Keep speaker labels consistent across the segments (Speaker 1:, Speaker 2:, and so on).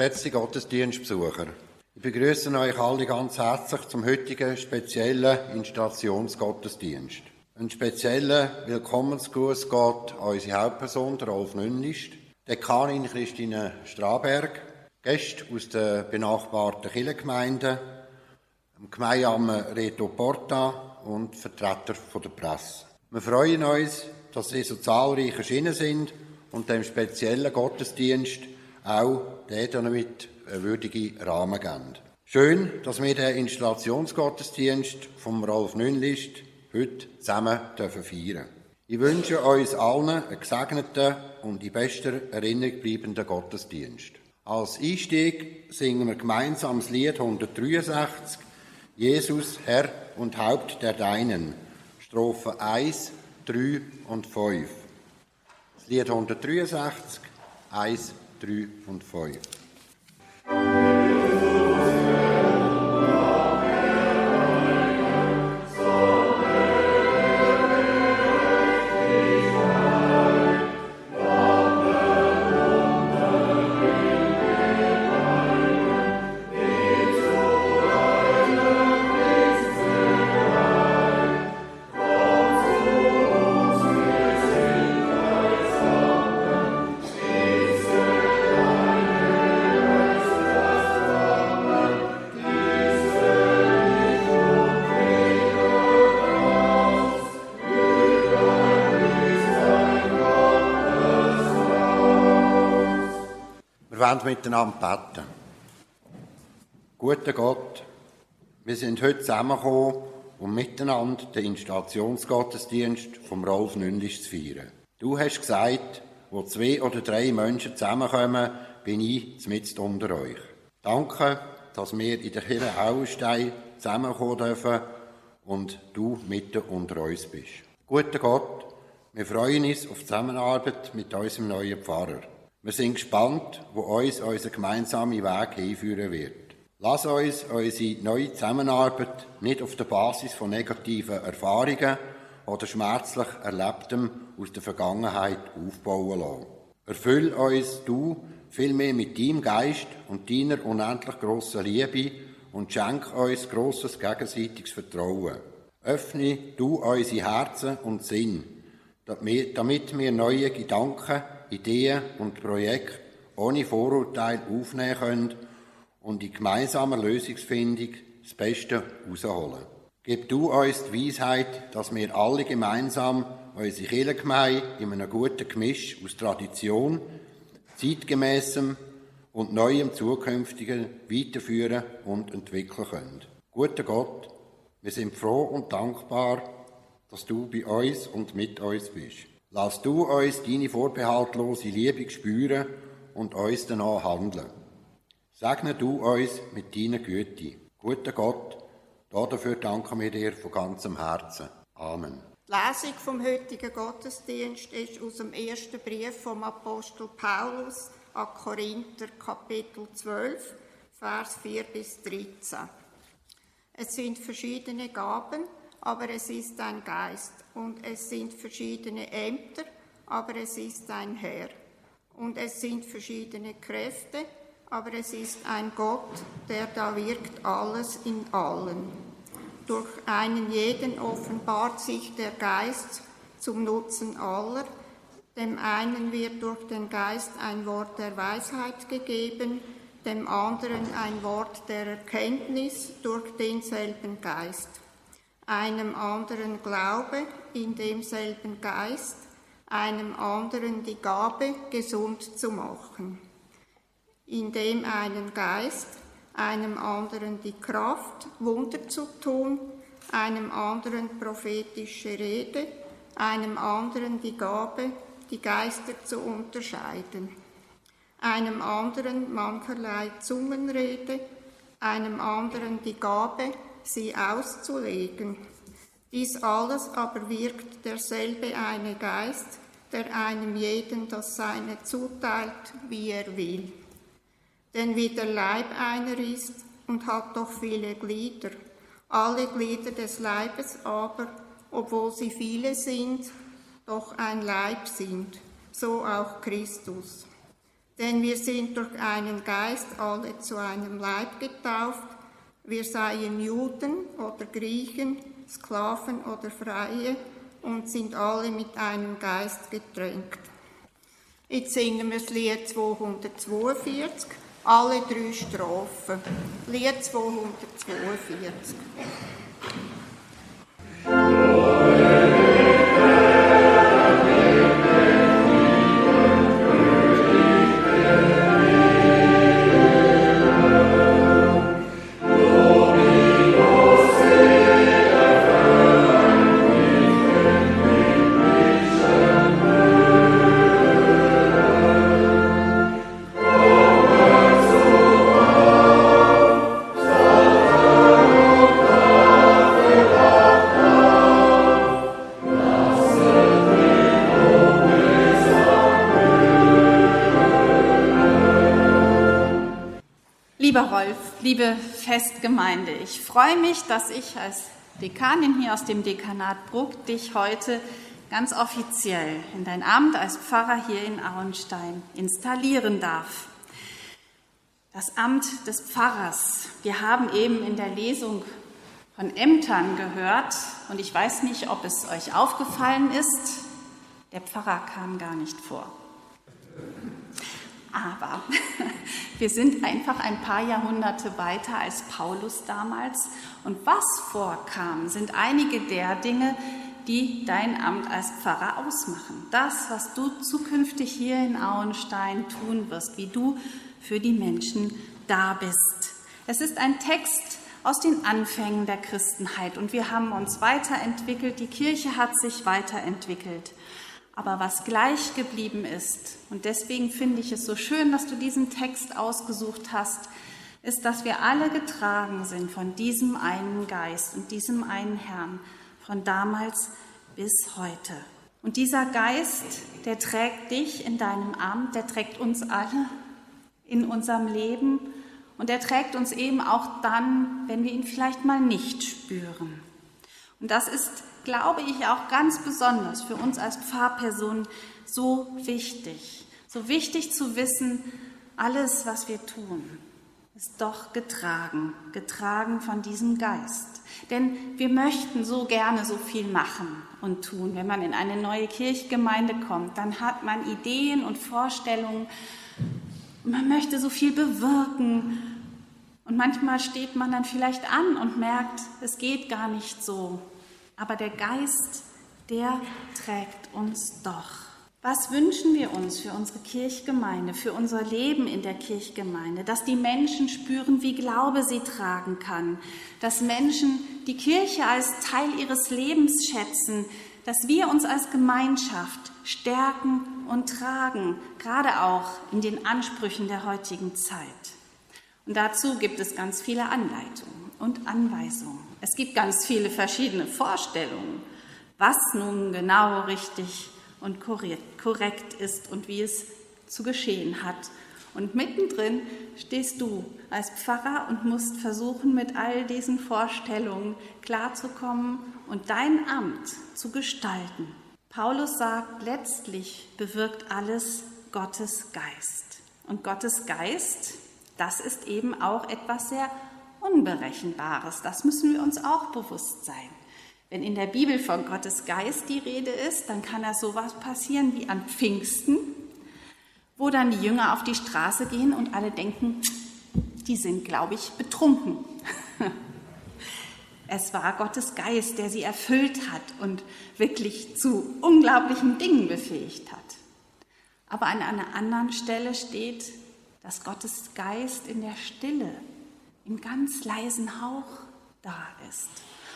Speaker 1: Geschätzte Gottesdienstbesucher, ich begrüße euch alle ganz herzlich zum heutigen speziellen Installationsgottesdienst. Ein spezieller Willkommensgruß geht an unsere Hauptperson, Rolf Nünnlist, Dekanin Christine Straberg, Gäste aus den benachbarten Kirchengemeinden, dem Gemeindeamt Reto Porta und Vertreter der Presse. Wir freuen uns, dass Sie so zahlreich erschienen sind und dem speziellen Gottesdienst auch der damit einen würdigen Rahmen geben. Schön, dass wir den Installationsgottesdienst vom Rolf Nünlist heute zusammen feiern dürfen. Ich wünsche uns allen einen gesegneten und in bester Erinnerung bleibenden Gottesdienst. Als Einstieg singen wir gemeinsam das Lied 163 Jesus, Herr und Haupt der Deinen, Strophe 1, 3 und 5. Das Lied 163, 1, 3 wollen miteinander beten. Guter Gott, wir sind heute zusammengekommen, um miteinander den Installationsgottesdienst vom Rolf Nündisch zu feiern. Du hast gesagt, wo zwei oder drei Menschen zusammenkommen, bin ich mit unter euch. Danke, dass wir in der Kirche Auenstein zusammenkommen dürfen und du mitten unter uns bist. Guter Gott, wir freuen uns auf die Zusammenarbeit mit unserem neuen Pfarrer. Wir sind gespannt, wo uns unser gemeinsamer Weg hinführen wird. Lass uns unsere neue Zusammenarbeit nicht auf der Basis von negativen Erfahrungen oder schmerzlich Erlebtem aus der Vergangenheit aufbauen lassen. Erfüll uns du vielmehr mit deinem Geist und deiner unendlich grossen Liebe und schenk uns grosses gegenseitiges Vertrauen. Öffne du unsere Herzen und Sinn, damit wir neue Gedanken Ideen und Projekte ohne Vorurteile aufnehmen können und in gemeinsamer Lösungsfindung das Beste herausholen. Gib du uns die Weisheit, dass wir alle gemeinsam unsere Kirchengemeinde in einem guten Gemisch aus Tradition, zeitgemäßem und neuem Zukünftigen weiterführen und entwickeln können. Guter Gott, wir sind froh und dankbar, dass du bei uns und mit uns bist. Lass du uns deine vorbehaltlose Liebe spüren und uns danach handeln. Segne du uns mit deiner Güte. Guter Gott, dafür danken wir dir von ganzem Herzen. Amen.
Speaker 2: Die Lesung vom heutigen Gottesdienst ist aus dem ersten Brief vom Apostel Paulus an Korinther, Kapitel 12, Vers 4 bis 13. Es sind verschiedene Gaben, aber es ist ein Geist. Und es sind verschiedene Ämter, aber es ist ein Herr. Und es sind verschiedene Kräfte, aber es ist ein Gott, der da wirkt alles in allen. Durch einen jeden offenbart sich der Geist zum Nutzen aller. Dem einen wird durch den Geist ein Wort der Weisheit gegeben, dem anderen ein Wort der Erkenntnis durch denselben Geist einem anderen Glaube in demselben Geist, einem anderen die Gabe, gesund zu machen. In dem einen Geist, einem anderen die Kraft, Wunder zu tun, einem anderen prophetische Rede, einem anderen die Gabe, die Geister zu unterscheiden, einem anderen mancherlei Zungenrede, einem anderen die Gabe, sie auszulegen. Dies alles aber wirkt derselbe eine Geist, der einem jeden das Seine zuteilt, wie er will. Denn wie der Leib einer ist und hat doch viele Glieder, alle Glieder des Leibes aber, obwohl sie viele sind, doch ein Leib sind, so auch Christus. Denn wir sind durch einen Geist alle zu einem Leib getauft, wir seien Juden oder Griechen, Sklaven oder Freie und sind alle mit einem Geist getränkt. Jetzt singen wir das Lied 242, alle drei Strophen. Lied 242.
Speaker 3: liebe Festgemeinde, ich freue mich, dass ich als Dekanin hier aus dem Dekanat Bruck dich heute ganz offiziell in dein Amt als Pfarrer hier in Auenstein installieren darf. Das Amt des Pfarrers. Wir haben eben in der Lesung von Ämtern gehört und ich weiß nicht, ob es euch aufgefallen ist, der Pfarrer kam gar nicht vor. Aber wir sind einfach ein paar Jahrhunderte weiter als Paulus damals. Und was vorkam, sind einige der Dinge, die dein Amt als Pfarrer ausmachen. Das, was du zukünftig hier in Auenstein tun wirst, wie du für die Menschen da bist. Es ist ein Text aus den Anfängen der Christenheit und wir haben uns weiterentwickelt, die Kirche hat sich weiterentwickelt. Aber was gleich geblieben ist, und deswegen finde ich es so schön, dass du diesen Text ausgesucht hast, ist, dass wir alle getragen sind von diesem einen Geist und diesem einen Herrn, von damals bis heute. Und dieser Geist, der trägt dich in deinem Amt, der trägt uns alle in unserem Leben und er trägt uns eben auch dann, wenn wir ihn vielleicht mal nicht spüren. Und das ist glaube ich, auch ganz besonders für uns als Pfarrpersonen so wichtig. So wichtig zu wissen, alles, was wir tun, ist doch getragen, getragen von diesem Geist. Denn wir möchten so gerne so viel machen und tun. Wenn man in eine neue Kirchgemeinde kommt, dann hat man Ideen und Vorstellungen. Man möchte so viel bewirken. Und manchmal steht man dann vielleicht an und merkt, es geht gar nicht so, aber der Geist, der trägt uns doch. Was wünschen wir uns für unsere Kirchgemeinde, für unser Leben in der Kirchgemeinde? Dass die Menschen spüren, wie Glaube sie tragen kann, dass Menschen die Kirche als Teil ihres Lebens schätzen, dass wir uns als Gemeinschaft stärken und tragen, gerade auch in den Ansprüchen der heutigen Zeit. Und dazu gibt es ganz viele Anleitungen und Anweisungen. Es gibt ganz viele verschiedene Vorstellungen, was nun genau richtig und korrekt ist und wie es zu geschehen hat. Und mittendrin stehst du als Pfarrer und musst versuchen, mit all diesen Vorstellungen klarzukommen und dein Amt zu gestalten. Paulus sagt, letztlich bewirkt alles Gottes Geist. Und Gottes Geist, das ist eben auch etwas sehr Unberechenbares. Das müssen wir uns auch bewusst sein. Wenn in der Bibel von Gottes Geist die Rede ist, dann kann da sowas passieren wie an Pfingsten, wo dann die Jünger auf die Straße gehen und alle denken, die sind, glaube ich, betrunken. Es war Gottes Geist, der sie erfüllt hat und wirklich zu unglaublichen Dingen befähigt hat. Aber an einer anderen Stelle steht, dass Gottes Geist in der Stille im ganz leisen Hauch da ist.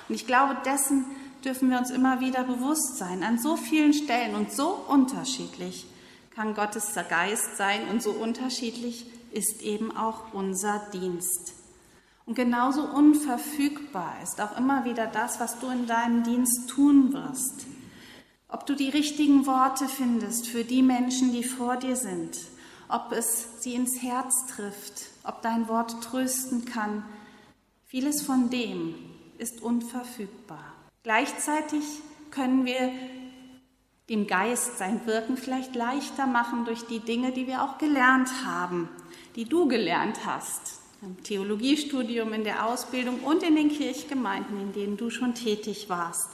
Speaker 3: Und ich glaube, dessen dürfen wir uns immer wieder bewusst sein. An so vielen Stellen und so unterschiedlich kann Gottes Geist sein und so unterschiedlich ist eben auch unser Dienst. Und genauso unverfügbar ist auch immer wieder das, was du in deinem Dienst tun wirst. Ob du die richtigen Worte findest für die Menschen, die vor dir sind, ob es sie ins Herz trifft, ob dein Wort trösten kann. Vieles von dem ist unverfügbar. Gleichzeitig können wir dem Geist sein Wirken vielleicht leichter machen durch die Dinge, die wir auch gelernt haben, die du gelernt hast, im Theologiestudium, in der Ausbildung und in den Kirchgemeinden, in denen du schon tätig warst,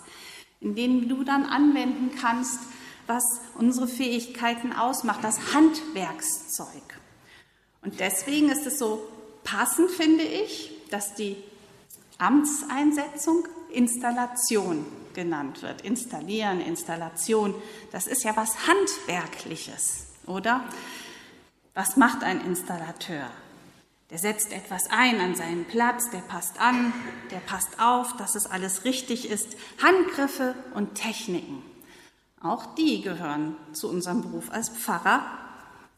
Speaker 3: in denen du dann anwenden kannst, was unsere Fähigkeiten ausmacht, das Handwerkszeug. Und deswegen ist es so passend, finde ich, dass die Amtseinsetzung Installation genannt wird. Installieren, Installation, das ist ja was Handwerkliches, oder? Was macht ein Installateur? Der setzt etwas ein an seinen Platz, der passt an, der passt auf, dass es alles richtig ist. Handgriffe und Techniken. Auch die gehören zu unserem Beruf als Pfarrer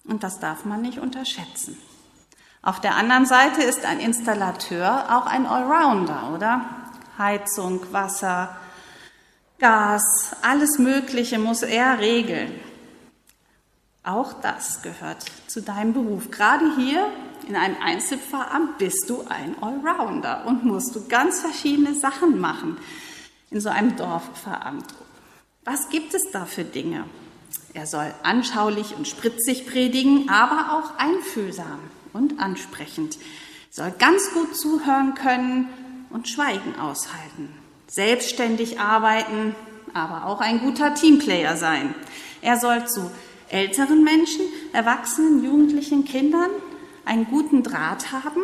Speaker 3: und das darf man nicht unterschätzen. Auf der anderen Seite ist ein Installateur auch ein Allrounder, oder? Heizung, Wasser, Gas, alles Mögliche muss er regeln. Auch das gehört zu deinem Beruf. Gerade hier in einem Einzelfahramt bist du ein Allrounder und musst du ganz verschiedene Sachen machen in so einem Dorfpfarramt. Was gibt es da für Dinge? Er soll anschaulich und spritzig predigen, aber auch einfühlsam und ansprechend. Soll ganz gut zuhören können und Schweigen aushalten. Selbstständig arbeiten, aber auch ein guter Teamplayer sein. Er soll zu älteren Menschen, Erwachsenen, Jugendlichen, Kindern einen guten Draht haben,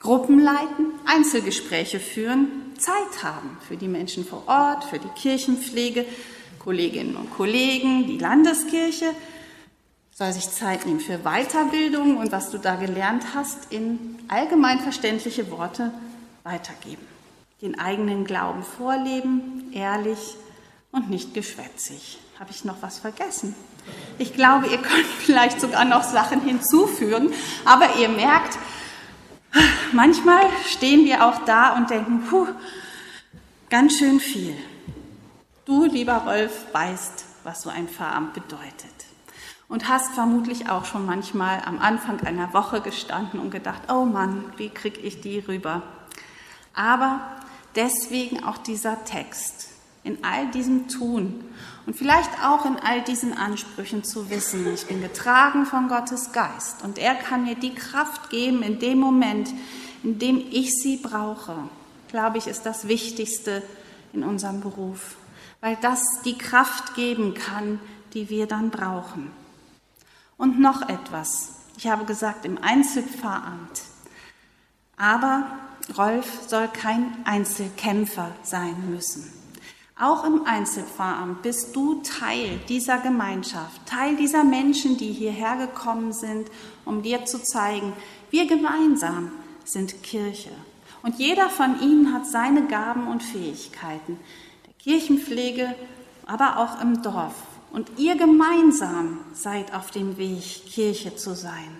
Speaker 3: Gruppen leiten, Einzelgespräche führen, Zeit haben für die Menschen vor Ort, für die Kirchenpflege, Kolleginnen und Kollegen, die Landeskirche, soll sich Zeit nehmen für Weiterbildung und was du da gelernt hast, in allgemein verständliche Worte weitergeben. Den eigenen Glauben vorleben, ehrlich und nicht geschwätzig. Habe ich noch was vergessen? Ich glaube, ihr könnt vielleicht sogar noch Sachen hinzufügen, aber ihr merkt, manchmal stehen wir auch da und denken, puh, ganz schön viel. Du, lieber Rolf, weißt, was so ein Pfarramt bedeutet. Und hast vermutlich auch schon manchmal am Anfang einer Woche gestanden und gedacht, oh Mann, wie kriege ich die rüber? Aber deswegen auch dieser Text in all diesem Tun und vielleicht auch in all diesen Ansprüchen zu wissen, ich bin getragen von Gottes Geist und er kann mir die Kraft geben in dem Moment, in dem ich sie brauche, glaube ich, ist das Wichtigste in unserem Beruf, weil das die Kraft geben kann, die wir dann brauchen. Und noch etwas. Ich habe gesagt, im Einzelpfarramt. Aber Rolf soll kein Einzelkämpfer sein müssen. Auch im Einzelfahramt bist du Teil dieser Gemeinschaft, Teil dieser Menschen, die hierher gekommen sind, um dir zu zeigen, wir gemeinsam sind Kirche. Und jeder von ihnen hat seine Gaben und Fähigkeiten, Kirchenpflege, aber auch im Dorf. Und ihr gemeinsam seid auf dem Weg, Kirche zu sein.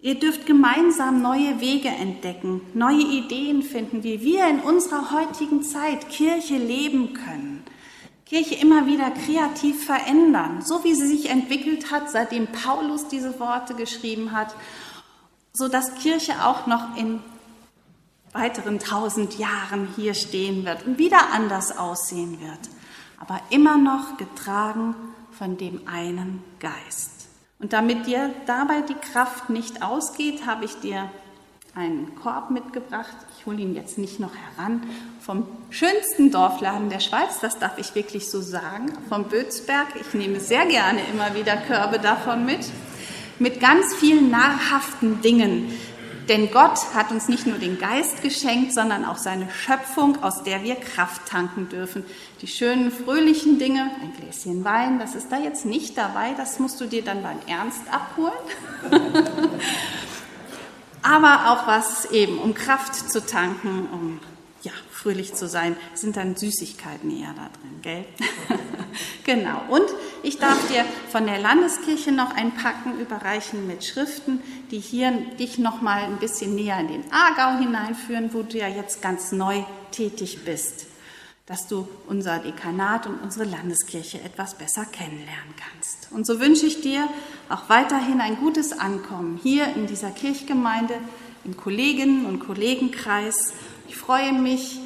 Speaker 3: Ihr dürft gemeinsam neue Wege entdecken, neue Ideen finden, wie wir in unserer heutigen Zeit Kirche leben können. Kirche immer wieder kreativ verändern, so wie sie sich entwickelt hat, seitdem Paulus diese Worte geschrieben hat, so dass Kirche auch noch in weiteren tausend Jahren hier stehen wird und wieder anders aussehen wird, aber immer noch getragen von dem einen Geist. Und damit dir dabei die Kraft nicht ausgeht, habe ich dir einen Korb mitgebracht. Ich hole ihn jetzt nicht noch heran. Vom schönsten Dorfladen der Schweiz, das darf ich wirklich so sagen, vom Bötzberg. Ich nehme sehr gerne immer wieder Körbe davon mit. Mit ganz vielen nahrhaften Dingen, denn Gott hat uns nicht nur den Geist geschenkt, sondern auch seine Schöpfung, aus der wir Kraft tanken dürfen. Die schönen, fröhlichen Dinge, ein Gläschen Wein, das ist da jetzt nicht dabei, das musst du dir dann beim Ernst abholen. Aber auch was eben, um Kraft zu tanken, um fröhlich zu sein, sind dann Süßigkeiten eher da drin, gell? genau. Und ich darf dir von der Landeskirche noch ein Packen überreichen mit Schriften, die hier dich noch mal ein bisschen näher in den Aargau hineinführen, wo du ja jetzt ganz neu tätig bist, dass du unser Dekanat und unsere Landeskirche etwas besser kennenlernen kannst. Und so wünsche ich dir auch weiterhin ein gutes Ankommen hier in dieser Kirchgemeinde, im Kolleginnen- und Kollegenkreis. Ich freue mich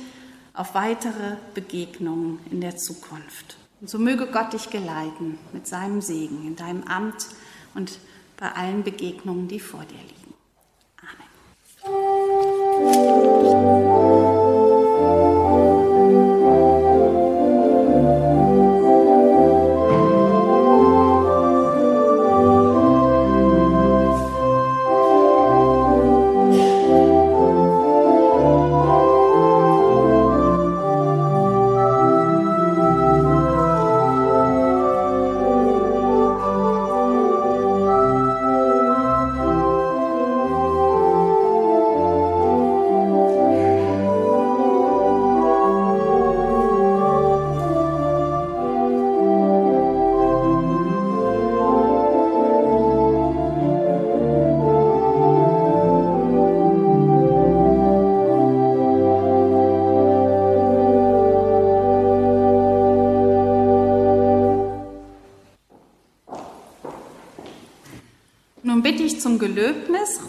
Speaker 3: auf weitere Begegnungen in der Zukunft. Und so möge Gott dich geleiten mit seinem Segen in deinem Amt und bei allen Begegnungen, die vor dir liegen. Amen.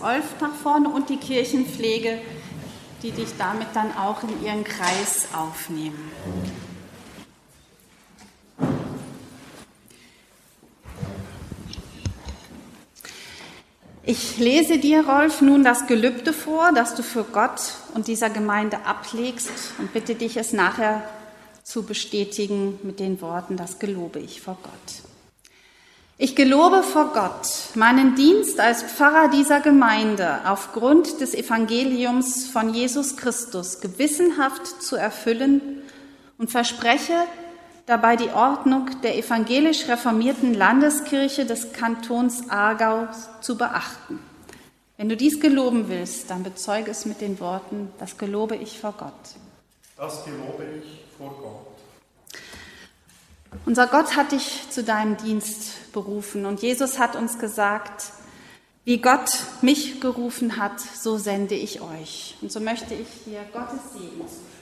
Speaker 3: Rolf nach vorne und die Kirchenpflege, die dich damit dann auch in ihren Kreis aufnehmen. Ich lese dir, Rolf, nun das Gelübde vor, das du für Gott und dieser Gemeinde ablegst und bitte dich, es nachher zu bestätigen mit den Worten, das gelobe ich vor Gott. Ich gelobe vor Gott meinen Dienst als Pfarrer dieser Gemeinde aufgrund des Evangeliums von Jesus Christus gewissenhaft zu erfüllen und verspreche, dabei die Ordnung der evangelisch reformierten Landeskirche des Kantons Aargau zu beachten. Wenn du dies geloben willst, dann bezeuge es mit den Worten, das gelobe ich vor Gott.
Speaker 4: Das gelobe ich vor Gott.
Speaker 3: Unser Gott hat dich zu deinem Dienst berufen und Jesus hat uns gesagt, wie Gott mich gerufen hat, so sende ich euch. Und so möchte ich hier Gottes Segen zusprechen.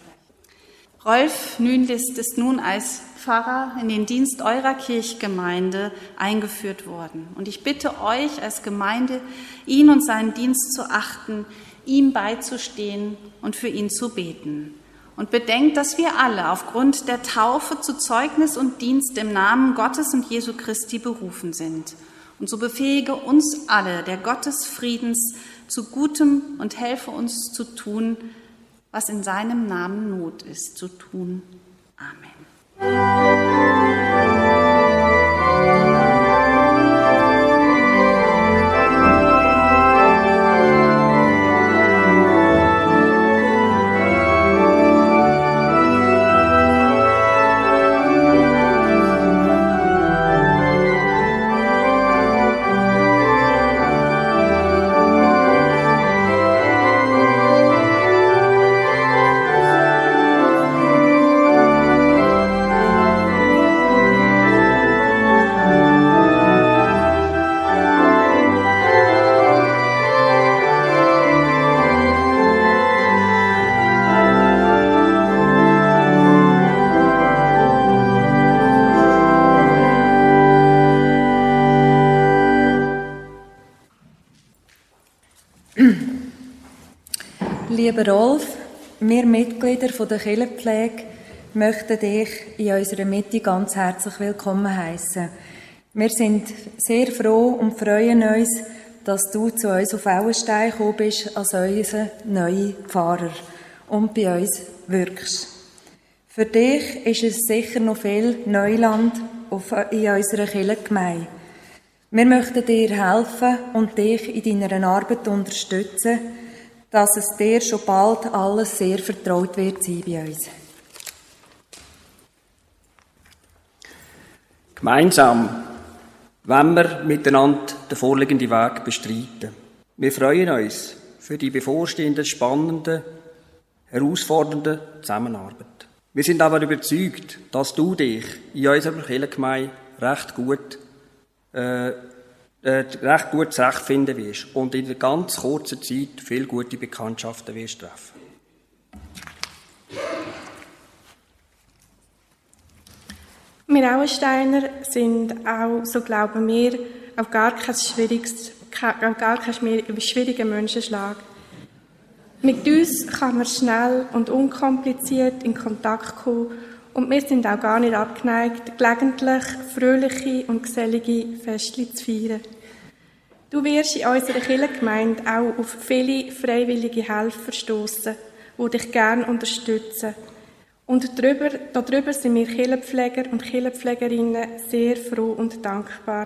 Speaker 3: Rolf Nünlist ist nun als Pfarrer in den Dienst eurer Kirchgemeinde eingeführt worden. Und ich bitte euch als Gemeinde, ihn und seinen Dienst zu achten, ihm beizustehen und für ihn zu beten. Und bedenkt, dass wir alle aufgrund der Taufe zu Zeugnis und Dienst im Namen Gottes und Jesu Christi berufen sind. Und so befähige uns alle, der Gott des Friedens, zu Gutem und helfe uns zu tun, was in seinem Namen Not ist, zu tun. Amen.
Speaker 5: Lieber Rolf, wir Mitglieder der Kirchenpflege möchten dich in unserer Mitte ganz herzlich willkommen heißen. Wir sind sehr froh und freuen uns, dass du zu uns auf Auenstein gekommen bist als unser neuer Pfarrer und bei uns wirkst. Für dich ist es sicher noch viel Neuland in unserer Kirchengemeinde. Wir möchten dir helfen und dich in deiner Arbeit unterstützen, dass es dir schon bald alles sehr vertraut wird sein bei uns.
Speaker 6: Gemeinsam wenn wir miteinander den vorliegenden Weg bestreiten. Wir freuen uns für die bevorstehende spannende, herausfordernde Zusammenarbeit. Wir sind aber überzeugt, dass du dich in unserer Kirchengemeinde recht gut äh, äh, recht gut zurechtfinden wirst und in einer ganz kurzen Zeit viele gute Bekanntschaften wirst treffen.
Speaker 7: Wir Auensteiner sind auch, so glauben wir, auf gar kein schwieriges, auf gar keinen schwierigen Menschenschlag. Mit uns kann man schnell und unkompliziert in Kontakt kommen und wir sind auch gar nicht abgeneigt, gelegentlich fröhliche und gesellige Festli zu feiern. Du wirst in unserer Kirchengemeinde auch auf viele freiwillige Helfer stoßen, die dich gerne unterstützen. Und darüber, darüber sind wir Kirchenpfleger und Kirchenpflegerinnen sehr froh und dankbar.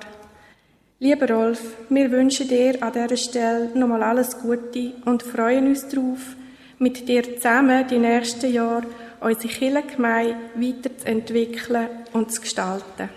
Speaker 7: Lieber Rolf, wir wünschen dir an dieser Stelle nochmal alles Gute und freuen uns darauf, mit dir zusammen die nächsten Jahre unsere Kirchengemeinde weiterzuentwickeln und zu gestalten.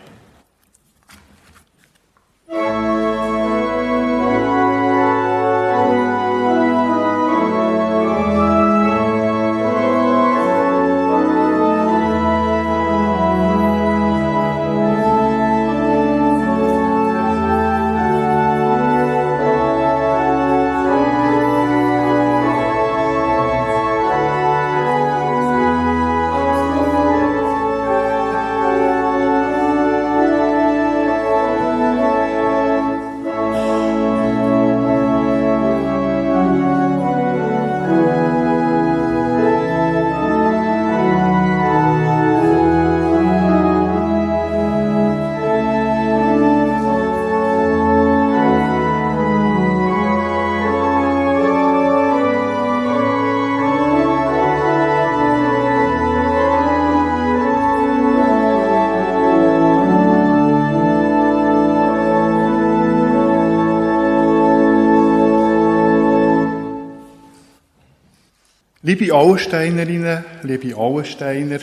Speaker 4: Liebe Auensteinerinnen, liebe Auensteiner,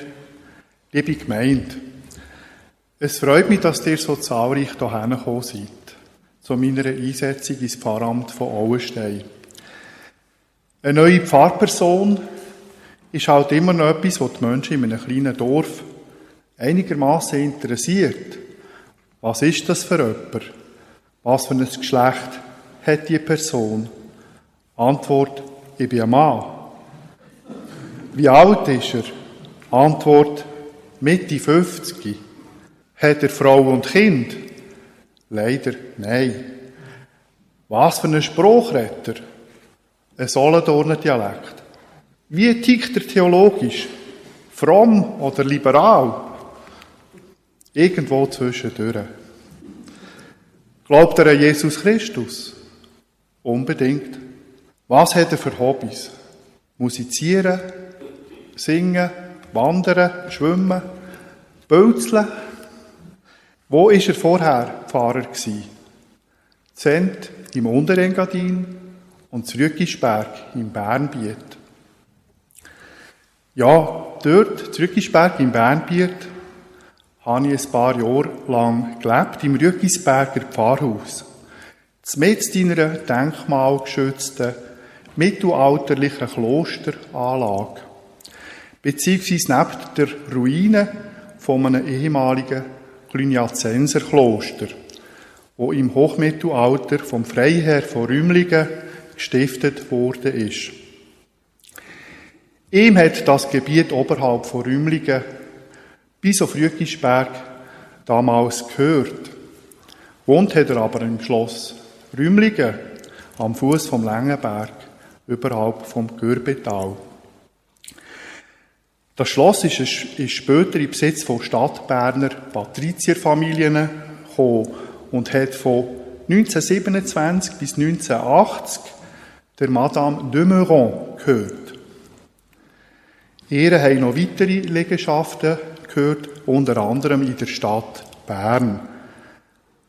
Speaker 4: liebe Gemeinde, es freut mich, dass ihr so zahlreich hierher gekommen seid, zu meiner Einsetzung ins Pfarramt von Auenstein. Eine neue Pfarrperson ist halt immer noch etwas, was die Menschen in einem kleinen Dorf einigermaßen interessiert. Was ist das für jemand? Was für ein Geschlecht hat die Person? Antwort, ich bin ein Mann. Wie alt ist er? Antwort, Mitte 50. Hat er Frau und Kind? Leider nein. Was für ein Spruchretter? Ein Solothurner Dialekt. Wie tickt er theologisch? Fromm oder liberal? Irgendwo zwischendurch. Glaubt er an Jesus Christus? Unbedingt. Was hat er für Hobbys? Musizieren, singen, wandern, schwimmen, bölzeln. Wo ist er vorher Pfarrer gsi? Zent im Unterengadin und Zrückisberg im Bernbiet. Ja, dort, Zrückisberg im Bernbiet, habe ich ein paar Jahre lang gelebt, im Rückisberger Pfarrhaus. Mit deiner denkmalgeschützten mittelalterlichen Klosteranlage beziehungsweise neben der Ruine von einem ehemaligen Cluniacenserkloster, wo im Hochmittelalter vom Freiherr von Rümlingen gestiftet worden ist. Ihm hat das Gebiet oberhalb von Rümlingen bis auf Rügisberg damals gehört. Wohnt hat er aber im Schloss Rümlingen am Fuß vom Längenberg, überhalb vom Gürbetal. Das Schloss ist, ist später im Besitz von Stadtberner Patrizierfamilien gekommen und hat von 1927 bis 1980 der Madame de Meuron gehört. Ihre haben noch weitere Liegenschaften gehört, unter anderem in der Stadt Bern.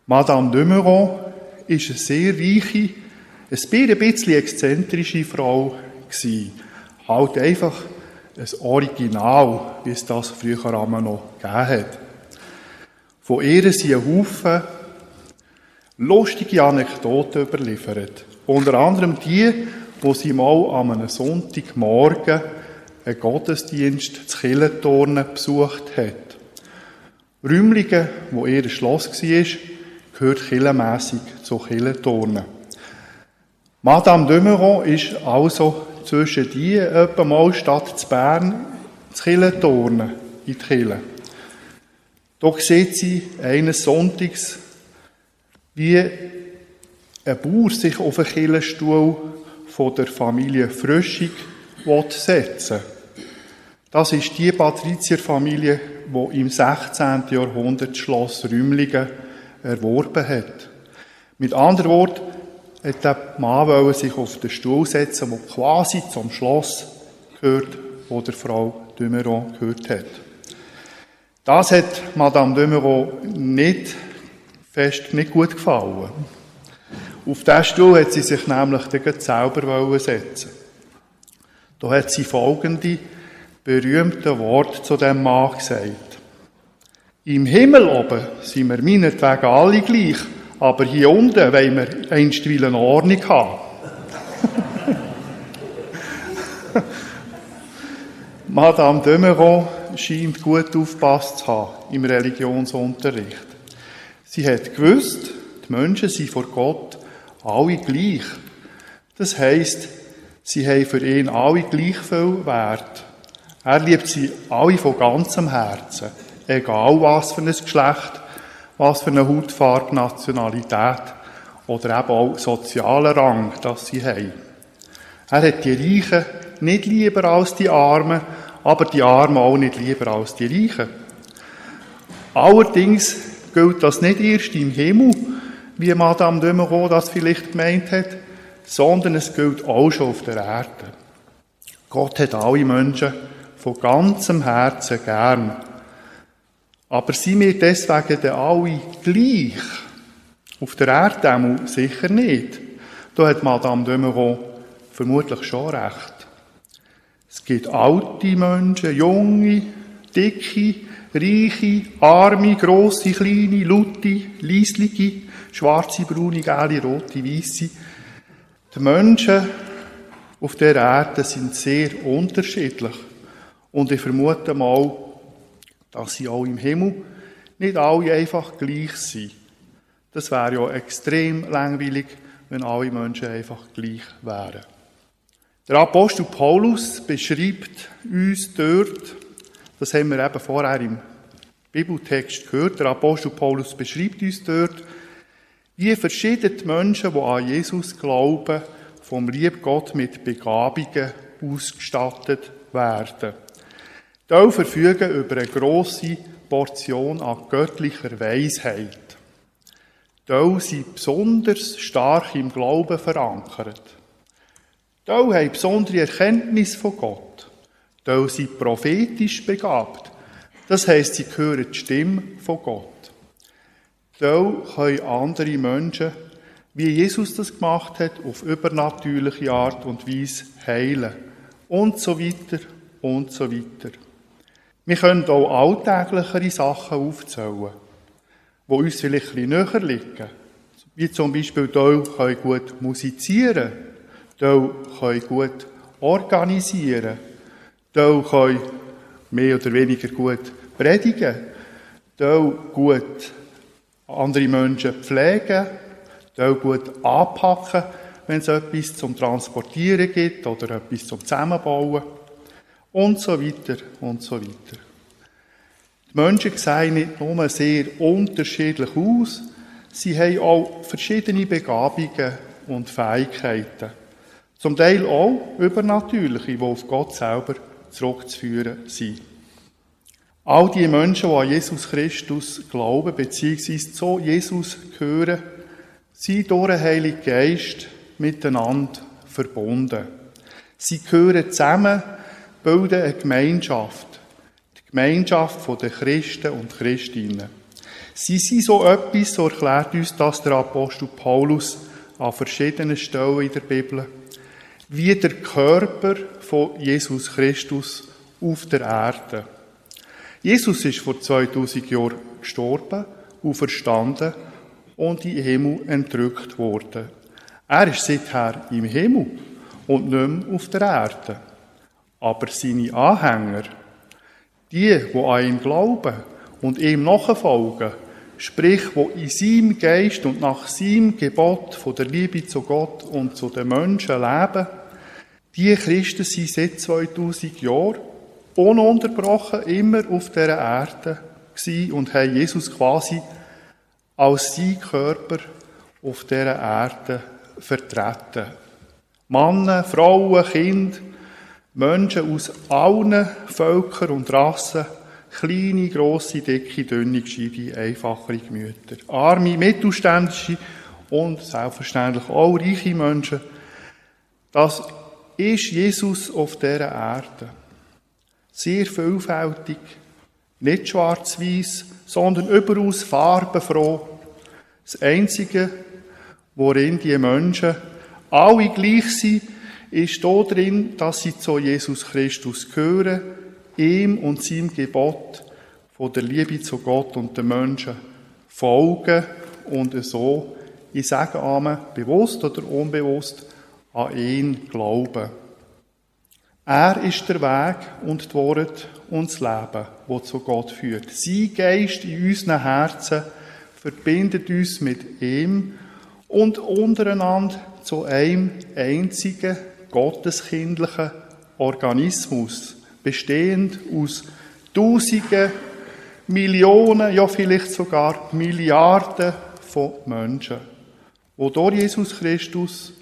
Speaker 4: Madame de Meuron ist eine sehr reiche, ein bisschen exzentrische Frau gewesen. Halt einfach ein Original, wie es das früher einmal noch gegeben hat. Von ihr sind ein Haufen lustige Anekdoten überliefert. Unter anderem die, wo sie mal an einem Sonntagmorgen einen Gottesdienst zu Killentornen besucht hat. Rümlingen, wo ihr Schloss war, gehört killenmässig zu Killentornen. Madame de Meuron ist also zwischen die etwa mal statt zu Bern zu Killenturnen in die Kille. Doch sieht sie eines Sonntags, wie ein Bauer sich auf einen Killenstuhl von der Familie Fröschig setzen Das ist die Patrizierfamilie, die im 16. Jahrhundert Schloss Rümlingen erworben hat. Mit anderen Worten, hat der Mann sich auf den Stuhl setzen, der quasi zum Schloss gehört, wo der Frau Dömeron gehört hat. Das hat Madame Dömeron nicht fest nicht gut gefallen. Auf diesen Stuhl hat sie sich nämlich dann selber setzen Da hat sie folgende berühmte Worte zu dem Mann gesagt. Im Himmel oben sind wir meinetwegen alle gleich, aber hier unten wollen wir einstweilen Ordnung haben. Madame Demeron scheint gut aufgepasst zu haben im Religionsunterricht. Sie hat gewusst, die Menschen sind vor Gott alle gleich. Das heisst, sie haben für ihn alle gleich viel Wert. Er liebt sie alle von ganzem Herzen, egal was für ein Geschlecht was für eine Hautfarbe, Nationalität oder eben auch sozialer Rang, das sie haben. Er hat die Reichen nicht lieber als die Armen, aber die Armen auch nicht lieber als die Reichen. Allerdings gilt das nicht erst im Himmel, wie Madame de Moreau das vielleicht gemeint hat, sondern es gilt auch schon auf der Erde. Gott hat alle Menschen von ganzem Herzen gern. Aber sind wir deswegen dann alle gleich? Auf der Erde sicher nicht. Da hat Madame de vermutlich schon recht. Es gibt alte Menschen, junge, dicke, reiche, arme, grosse, kleine, laute, leislige, schwarze, braune, gelbe, rote, weisse. Die Menschen auf der Erde sind sehr unterschiedlich. Und ich vermute mal, dass sie auch im Himmel nicht alle einfach gleich sind. Das wäre ja extrem langweilig, wenn alle Menschen einfach gleich wären. Der Apostel Paulus beschreibt uns dort, das haben wir eben vorher im Bibeltext gehört, der Apostel Paulus beschreibt uns dort, wie verschiedene Menschen, die an Jesus glauben, vom lieb Gott mit Begabungen ausgestattet werden. Die verfügen über eine grosse Portion an göttlicher Weisheit. Die sind besonders stark im Glauben verankert. Die haben besondere Erkenntnis von Gott. Die sind prophetisch begabt. Das heisst, sie hören die Stimme von Gott. Die können andere Menschen, wie Jesus das gemacht hat, auf übernatürliche Art und Weise heilen. Und so weiter und so weiter. Wir können auch alltäglichere Sachen aufzählen, die uns vielleicht ein bisschen näher liegen. Wie zum Beispiel, die können gut musizieren, die können gut organisieren, die können mehr oder weniger gut predigen, die gut andere Menschen pflegen, die gut anpacken, wenn es etwas zum Transportieren gibt oder etwas zum Zusammenbauen und so weiter und so weiter. Die Menschen sehen nicht nur sehr unterschiedlich aus, sie haben auch verschiedene Begabungen und Fähigkeiten. Zum Teil auch übernatürliche, die auf Gott selber zurückzuführen sind. All die Menschen, die an Jesus Christus glauben, beziehungsweise zu Jesus gehören, sind durch den Heiligen Geist miteinander verbunden. Sie gehören zusammen bilden eine Gemeinschaft. Die Gemeinschaft der Christen und Christinnen. Sie sind so etwas, so erklärt uns das der Apostel Paulus an verschiedenen Stellen in der Bibel, wie der Körper von Jesus Christus auf der Erde. Jesus ist vor 2000 Jahren gestorben, auferstanden und in den Himmel entrückt worden. Er ist seither im Himmel und nicht mehr auf der Erde. Aber seine Anhänger, die, die an ihn glauben und ihm nachfolgen, sprich, wo in seinem Geist und nach seinem Gebot von der Liebe zu Gott und zu den Menschen leben, die Christen sind seit 2000 Jahren ununterbrochen immer auf dieser Erde und haben Jesus quasi als sein Körper auf dieser Erde vertreten. Männer, Frauen, Kinder, Menschen aus allen Völkern und Rassen, kleine, grosse, dicke, dünne, gescheite, einfachere Gemüter, arme, mittelständische und selbstverständlich auch reiche Menschen. Das ist Jesus auf dieser Erde. Sehr vielfältig, nicht schwarz-weiß, sondern überaus farbenfroh. Das Einzige, worin die Menschen alle gleich sind, ist da drin, dass sie zu Jesus Christus gehören, ihm und seinem Gebot von der Liebe zu Gott und den Menschen folgen und so, ich sage Amen, bewusst oder unbewusst, an ihn glauben. Er ist der Weg und die Wort und das Leben, wo zu Gott führt. Sein Geist in unseren Herzen verbindet uns mit ihm und untereinander zu einem einzigen gotteskindlichen Organismus, bestehend aus Tausenden, Millionen, ja vielleicht sogar Milliarden von Menschen, wo durch Jesus Christus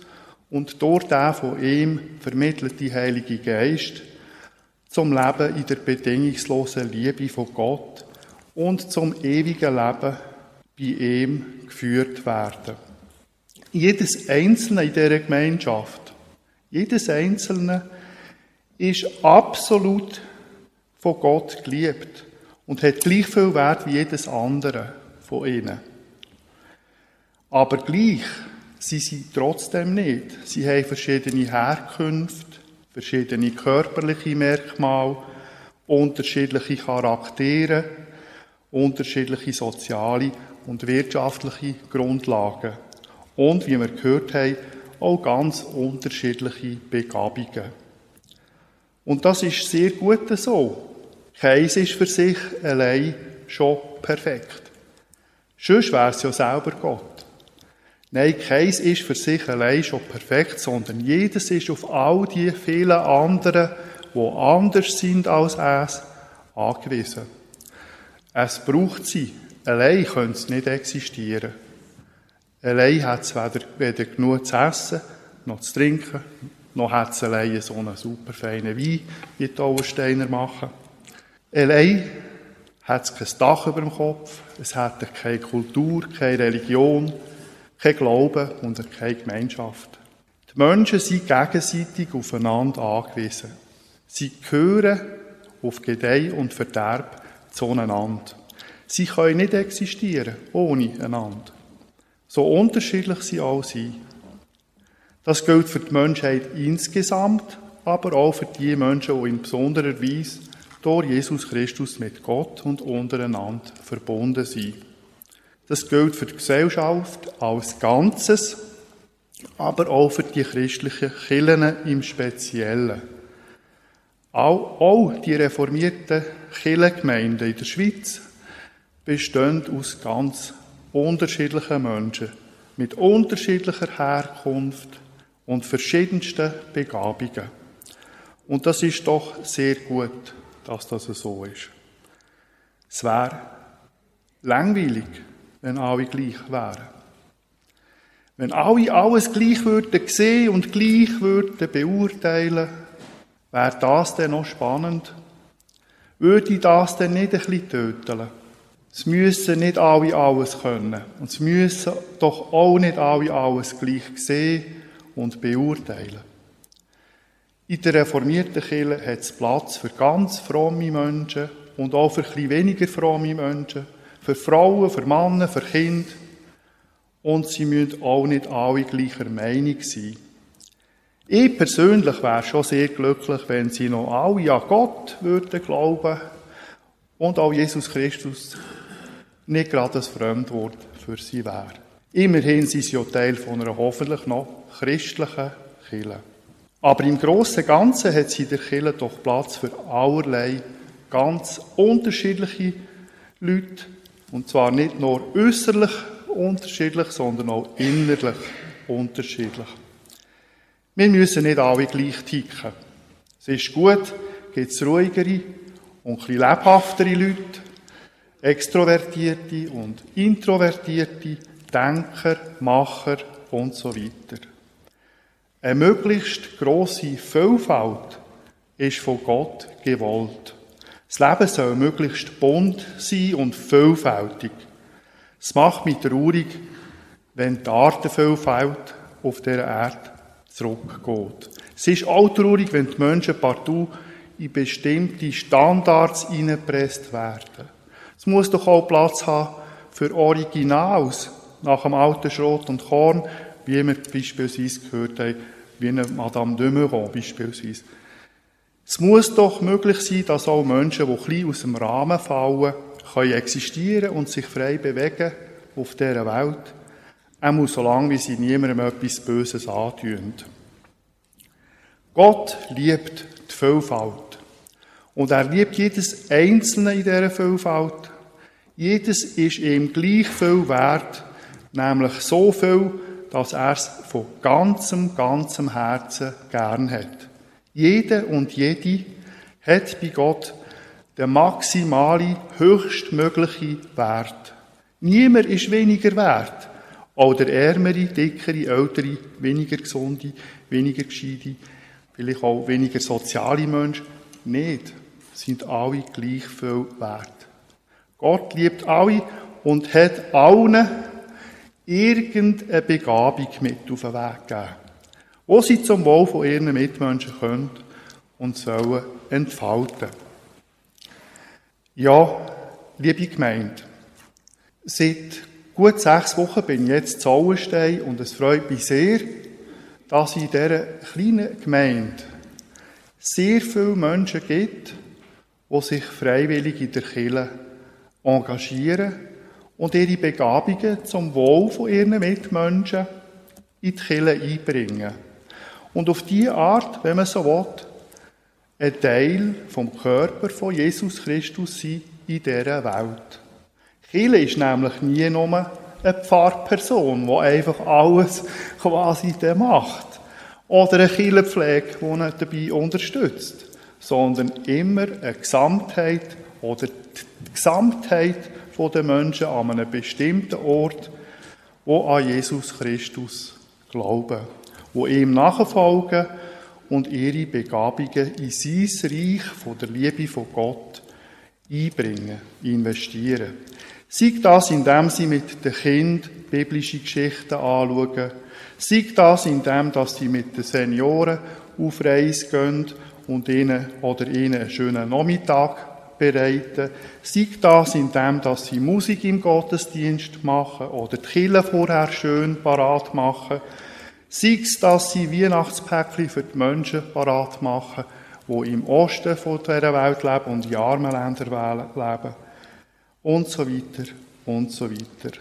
Speaker 4: und durch den von ihm vermittelte Heilige Geist zum Leben in der bedingungslosen Liebe von Gott und zum ewigen Leben bei ihm geführt werden. Jedes Einzelne in dieser Gemeinschaft, jedes Einzelne ist absolut von Gott geliebt und hat gleich viel Wert wie jedes andere von ihnen. Aber gleich sind sie trotzdem nicht. Sie haben verschiedene Herkünfte, verschiedene körperliche Merkmale, unterschiedliche Charaktere, unterschiedliche soziale und wirtschaftliche Grundlagen. Und, wie wir gehört haben, auch ganz unterschiedliche Begabungen. Und das ist sehr gut so. Keins ist für sich allein schon perfekt. Sonst wäre es ja selber Gott. Nein, keins ist für sich allein schon perfekt, sondern jedes ist auf all die vielen anderen, die anders sind als es, angewiesen. Es braucht sie. Allein können sie nicht existieren. Allein hat es weder, weder genug zu essen, noch zu trinken, noch hat es allein so einen super feinen Wein, wie die Auersteiner machen. Allein hat es kein Dach über dem Kopf, es hat keine Kultur, keine Religion, kein Glauben und keine Gemeinschaft. Die Menschen sind gegenseitig aufeinander angewiesen. Sie gehören auf Gedeih und Verderb zueinander. Sie können nicht existieren ohne einander. So unterschiedlich sie auch sind. Das gilt für die Menschheit insgesamt, aber auch für die Menschen, die in besonderer Weise durch Jesus Christus mit Gott und untereinander verbunden sind. Das gilt für die Gesellschaft als Ganzes, aber auch für die christlichen Kirchen im Speziellen. Auch, auch die reformierten Kirchengemeinden in der Schweiz bestehen aus ganz unterschiedlichen Menschen mit unterschiedlicher Herkunft und verschiedensten Begabungen. Und das ist doch sehr gut, dass das so ist. Es wäre langweilig, wenn alle gleich wären. Wenn alle alles gleich würden sehen und gleich würden beurteilen, wäre das denn noch spannend? Würde das denn nicht ein bisschen töten? Es müssen nicht alle alles können. Und es müssen doch auch nicht alle alles gleich sehen und beurteilen. In der reformierten Kirche hat es Platz für ganz fromme Menschen und auch für bisschen weniger fromme Menschen für Frauen, für Männer, für Kinder. Und sie müssen auch nicht alle gleicher Meinung sein. Ich persönlich wäre schon sehr glücklich, wenn sie noch alle an Gott würden glauben und auch Jesus Christus nicht gerade das Fremdwort für sie wäre. Immerhin sind sie ja Teil von einer hoffentlich noch christlichen Kirche. Aber im Großen und Ganzen hat sie der Kirche doch Platz für allerlei ganz unterschiedliche Leute, und zwar nicht nur äußerlich unterschiedlich, sondern auch innerlich unterschiedlich. Wir müssen nicht alle gleich ticken. Es ist gut, gibt es ruhigere und ein lebhaftere Leute, extrovertierte und introvertierte, Denker, Macher und so weiter. Eine möglichst grosse Vielfalt ist von Gott gewollt. Das Leben soll möglichst bunt sein und vielfältig. Es macht mich traurig, wenn die Artenvielfalt auf dieser Erde zurückgeht. Es ist auch traurig, wenn die Menschen partout in bestimmte Standards hineingepresst werden. Es muss doch auch Platz haben für Originals nach dem alten Schrot und Korn, wie wir beispielsweise gehört haben, wie eine Madame de Meuron beispielsweise. Es muss doch möglich sein, dass auch Menschen, die klein aus dem Rahmen fallen, können existieren und sich frei bewegen auf dieser Welt. Auch solange wie sie niemandem etwas Böses antun. Gott liebt die Vielfalt. Und er liebt jedes Einzelne in dieser Vielfalt. Jedes ist ihm gleich viel wert, nämlich so viel, dass er es von ganzem, ganzem Herzen gern hat. Jede und jede hat bei Gott den maximale, höchstmögliche Wert. Niemand ist weniger wert. Auch der ärmere, dickere, ältere, weniger gesunde, weniger gescheite, vielleicht auch weniger soziale Mensch. Nicht. Sind alle gleich viel wert. Gott liebt alle und hat allen irgendeine Begabung mit auf den Weg gegeben wo sie zum Wohl von ihren Mitmenschen können und sollen entfalten. Ja, liebe Gemeinde, seit gut sechs Wochen bin ich jetzt zu Auenstein und es freut mich sehr, dass es in dieser kleinen Gemeinde sehr viele Menschen gibt, die sich freiwillig in der Kirche engagieren und ihre Begabungen zum Wohl von ihren Mitmenschen in die Kirche einbringen und auf diese Art, wenn man so will, ein Teil vom Körper von Jesus Christus sein in dieser Welt. Chile ist nämlich nie nur eine Pfarrperson, die einfach alles quasi macht. Oder eine Kirchenpflege, die ihn dabei unterstützt. Sondern immer eine Gesamtheit oder die Gesamtheit der Menschen an einem bestimmten Ort, wo an Jesus Christus glauben wo ihm nachfolgen und ihre Begabungen in sein Reich von der Liebe von Gott einbringen, investieren. Sei das, indem sie mit den Kindern biblische Geschichten anschauen. Sei das, indem sie mit den Senioren auf Reise gehen und ihnen oder ihnen einen schönen Nachmittag bereiten. Sei das, indem dass sie Musik im Gottesdienst machen oder die Kirche vorher schön parat machen Sei es, dass sie Weihnachtspäckchen für die Menschen parat machen, die im Osten von dieser Welt leben und in armen Ländern leben. Und so weiter und so weiter.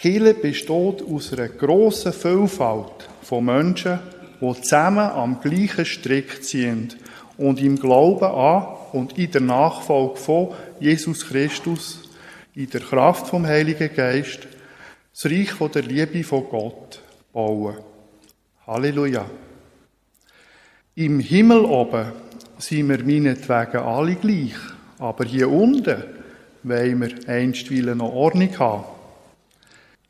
Speaker 4: Chile besteht aus einer grossen Vielfalt von Menschen, die zusammen am gleichen Strick ziehen und im Glauben an und in der Nachfolge von Jesus Christus, in der Kraft vom Heiligen Geist, das Reich der Liebe von Gott bauen. Halleluja. Im Himmel oben sind wir meinetwegen alle gleich, aber hier unten wollen wir einstweilen noch Ordnung haben.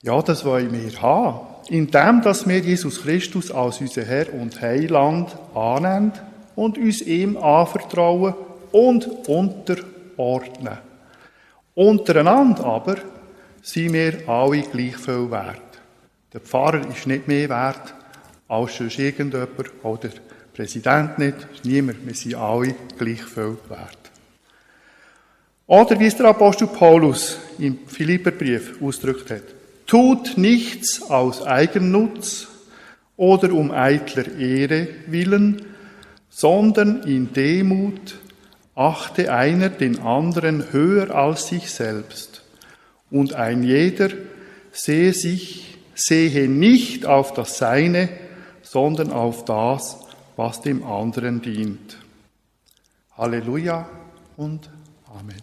Speaker 4: Ja, das wollen wir haben, indem dass wir Jesus Christus als unser Herr und Heiland annehmen und uns ihm anvertrauen und unterordnen. Untereinander aber sind wir alle gleich viel wert. Der Pfarrer ist nicht mehr wert als sonst irgendjemand oder der Präsident nicht, niemand. Wir sind alle gleich viel wert. Oder wie es der Apostel Paulus im Philipperbrief ausdrückt hat. Tut nichts aus Eigennutz oder um eitler Ehre willen, sondern in Demut achte einer den anderen höher als sich selbst. Und ein jeder sehe sich, sehe nicht auf das Seine, sondern auf das, was dem anderen dient. Halleluja und Amen.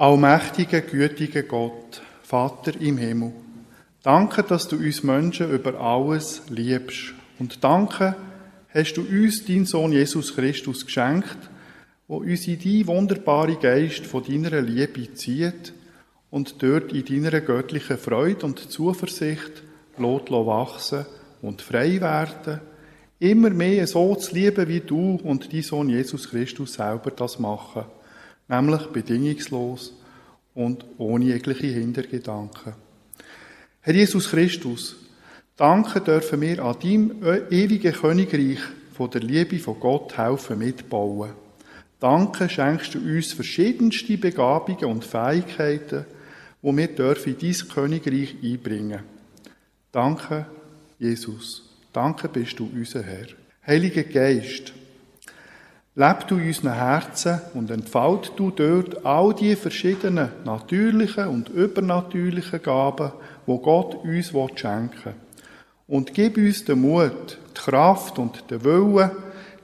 Speaker 4: Allmächtiger, gütiger Gott, Vater im Himmel, danke, dass du uns Menschen über alles liebst. Und danke, hast du uns deinen Sohn Jesus Christus geschenkt, wo uns in die wunderbare Geist von deiner Liebe zieht und dort in deiner göttlichen Freude und Zuversicht lässt wachsen und frei werden, immer mehr so zu lieben, wie du und dein Sohn Jesus Christus selber das machen, nämlich bedingungslos und ohne jegliche Hintergedanken. Herr Jesus Christus, danke dürfen wir an deinem ewigen Königreich von der Liebe von Gott helfen mitbauen. Danke schenkst du uns verschiedenste Begabungen und Fähigkeiten, wo wir dürfen in dein Königreich einbringen. Danke, Jesus. Danke bist du unser Herr. Heiliger Geist, leb du in unseren Herzen und entfalt du dort all die verschiedenen natürlichen und übernatürlichen Gaben, wo Gott uns schenken will. Und gib uns den Mut, die Kraft und den Willen,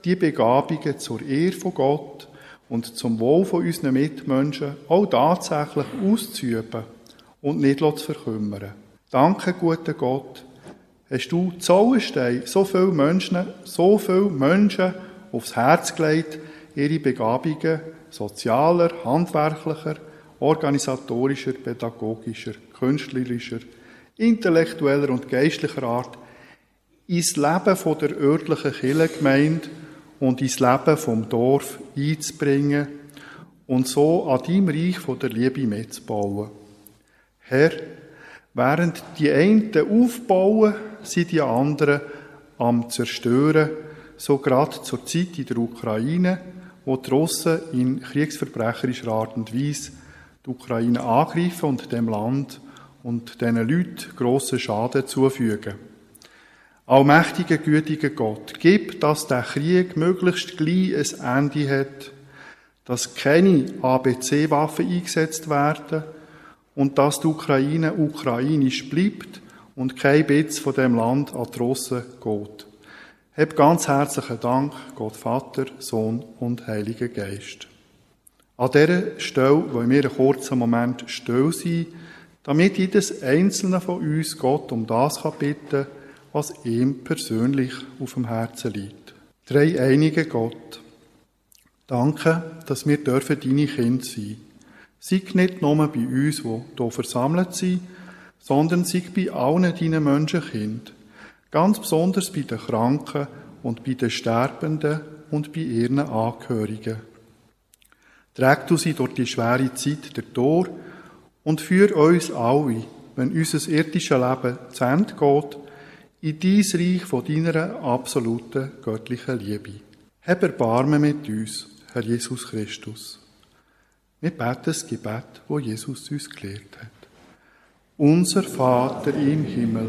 Speaker 4: die Begabungen zur Ehre von Gott und zum Wohl von unseren Mitmenschen auch tatsächlich auszuüben und nicht zu verkümmern. Danke, guter Gott, hast du Zauberstein so viele Menschen, so viele Menschen aufs Herz gelegt, ihre Begabungen sozialer, handwerklicher, organisatorischer, pädagogischer, künstlerischer, intellektueller und geistlicher Art ins Leben von der örtlichen Kirchengemeinde und ins Leben vom Dorf einzubringen und so an deinem Reich von der Liebe mitzubauen. Herr, während die einen aufbauen, sind die anderen am Zerstören, so gerade zur Zeit in der Ukraine, wo die Russen in kriegsverbrecherischer Art und Weise die Ukraine angreifen und dem Land und diesen Leuten grossen Schaden zufügen. Allmächtiger, gütiger Gott, gib, dass der Krieg möglichst gleich ein Ende hat, dass keine ABC-Waffen eingesetzt werden und dass die Ukraine ukrainisch bleibt und kein Bitz von dem Land an die Russen geht. Hab ganz herzlichen Dank, Gott Vater, Sohn und Heiliger Geist. An dieser Stelle wollen wir einen kurzen Moment still sein, damit jedes Einzelne von uns Gott um das kann bitten was ihm persönlich auf dem Herzen liegt. Drei einige Gott. Danke, dass wir dürfen deine Kinder sein. Sei nicht nur bei uns, die hier versammelt sind, sondern sei bei allen deinen Menschenkind. Ganz besonders bei den Kranken und bei den Sterbenden und bei ihren Angehörigen. Träg du sie durch die schwere Zeit der Tor und führ uns alle, wenn unser irdisches Leben zu Ende geht, in dies Reich von deiner absoluten göttlichen Liebe. Hab Erbarmen mit uns, Herr Jesus Christus. Wir beten das Gebet, wo Jesus uns gelehrt hat. Unser Vater im Himmel,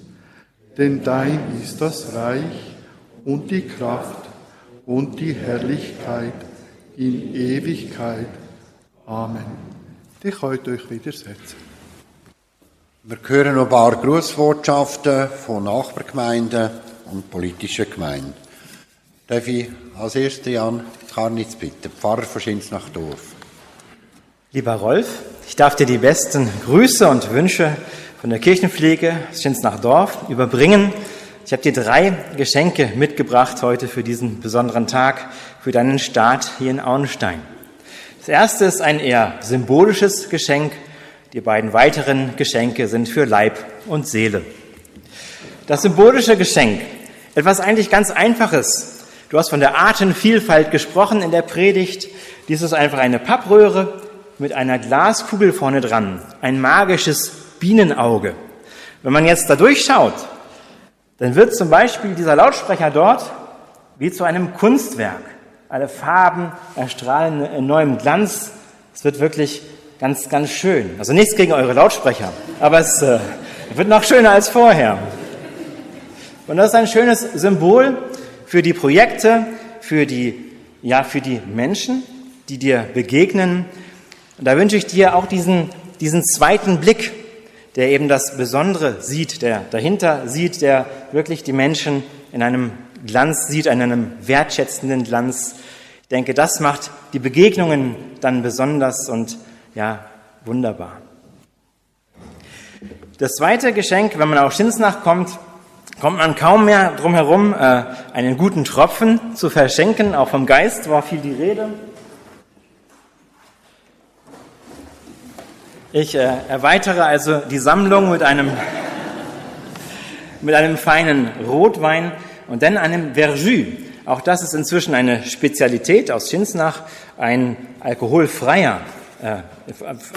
Speaker 4: Denn dein ist das Reich und die Kraft und die Herrlichkeit in Ewigkeit. Amen. Ich könnt euch widersetzen.
Speaker 1: Wir hören noch ein paar Grußbotschaften von Nachbargemeinden und politischen Gemeinden. Darf ich als erster Jan Karnitz bitten, Pfarrer von Schinsnachdorf.
Speaker 8: Lieber Rolf, ich darf dir die besten Grüße und Wünsche von der Kirchenpflege Schinsnachdorf überbringen. Ich habe dir drei Geschenke mitgebracht heute für diesen besonderen Tag, für deinen Start hier in Auenstein. Das erste ist ein eher symbolisches Geschenk. Die beiden weiteren Geschenke sind für Leib und Seele. Das symbolische Geschenk, etwas eigentlich ganz Einfaches. Du hast von der Artenvielfalt gesprochen in der Predigt. Dies ist einfach eine Pappröhre mit einer Glaskugel vorne dran, ein magisches Bienenauge. Wenn man jetzt da durchschaut, dann wird zum Beispiel dieser Lautsprecher dort wie zu einem Kunstwerk. Alle Farben erstrahlen in neuem Glanz. Es wird wirklich ganz, ganz schön. Also nichts gegen eure Lautsprecher, aber es äh, wird noch schöner als vorher. Und das ist ein schönes Symbol für die Projekte, für die, ja, für die Menschen, die dir begegnen. Und da wünsche ich dir auch diesen, diesen zweiten Blick, der eben das Besondere sieht, der dahinter sieht, der wirklich die Menschen in einem Glanz sieht, in einem wertschätzenden Glanz. Ich denke, das macht die Begegnungen dann besonders und ja, wunderbar. Das zweite Geschenk, wenn man auf Schinsnach kommt, kommt man kaum mehr drum herum, äh, einen guten Tropfen zu verschenken. Auch vom Geist war viel die Rede. Ich äh, erweitere also die Sammlung mit einem, mit einem feinen Rotwein und dann einem Verjus. Auch das ist inzwischen eine Spezialität aus Schinsnach, ein alkoholfreier, äh,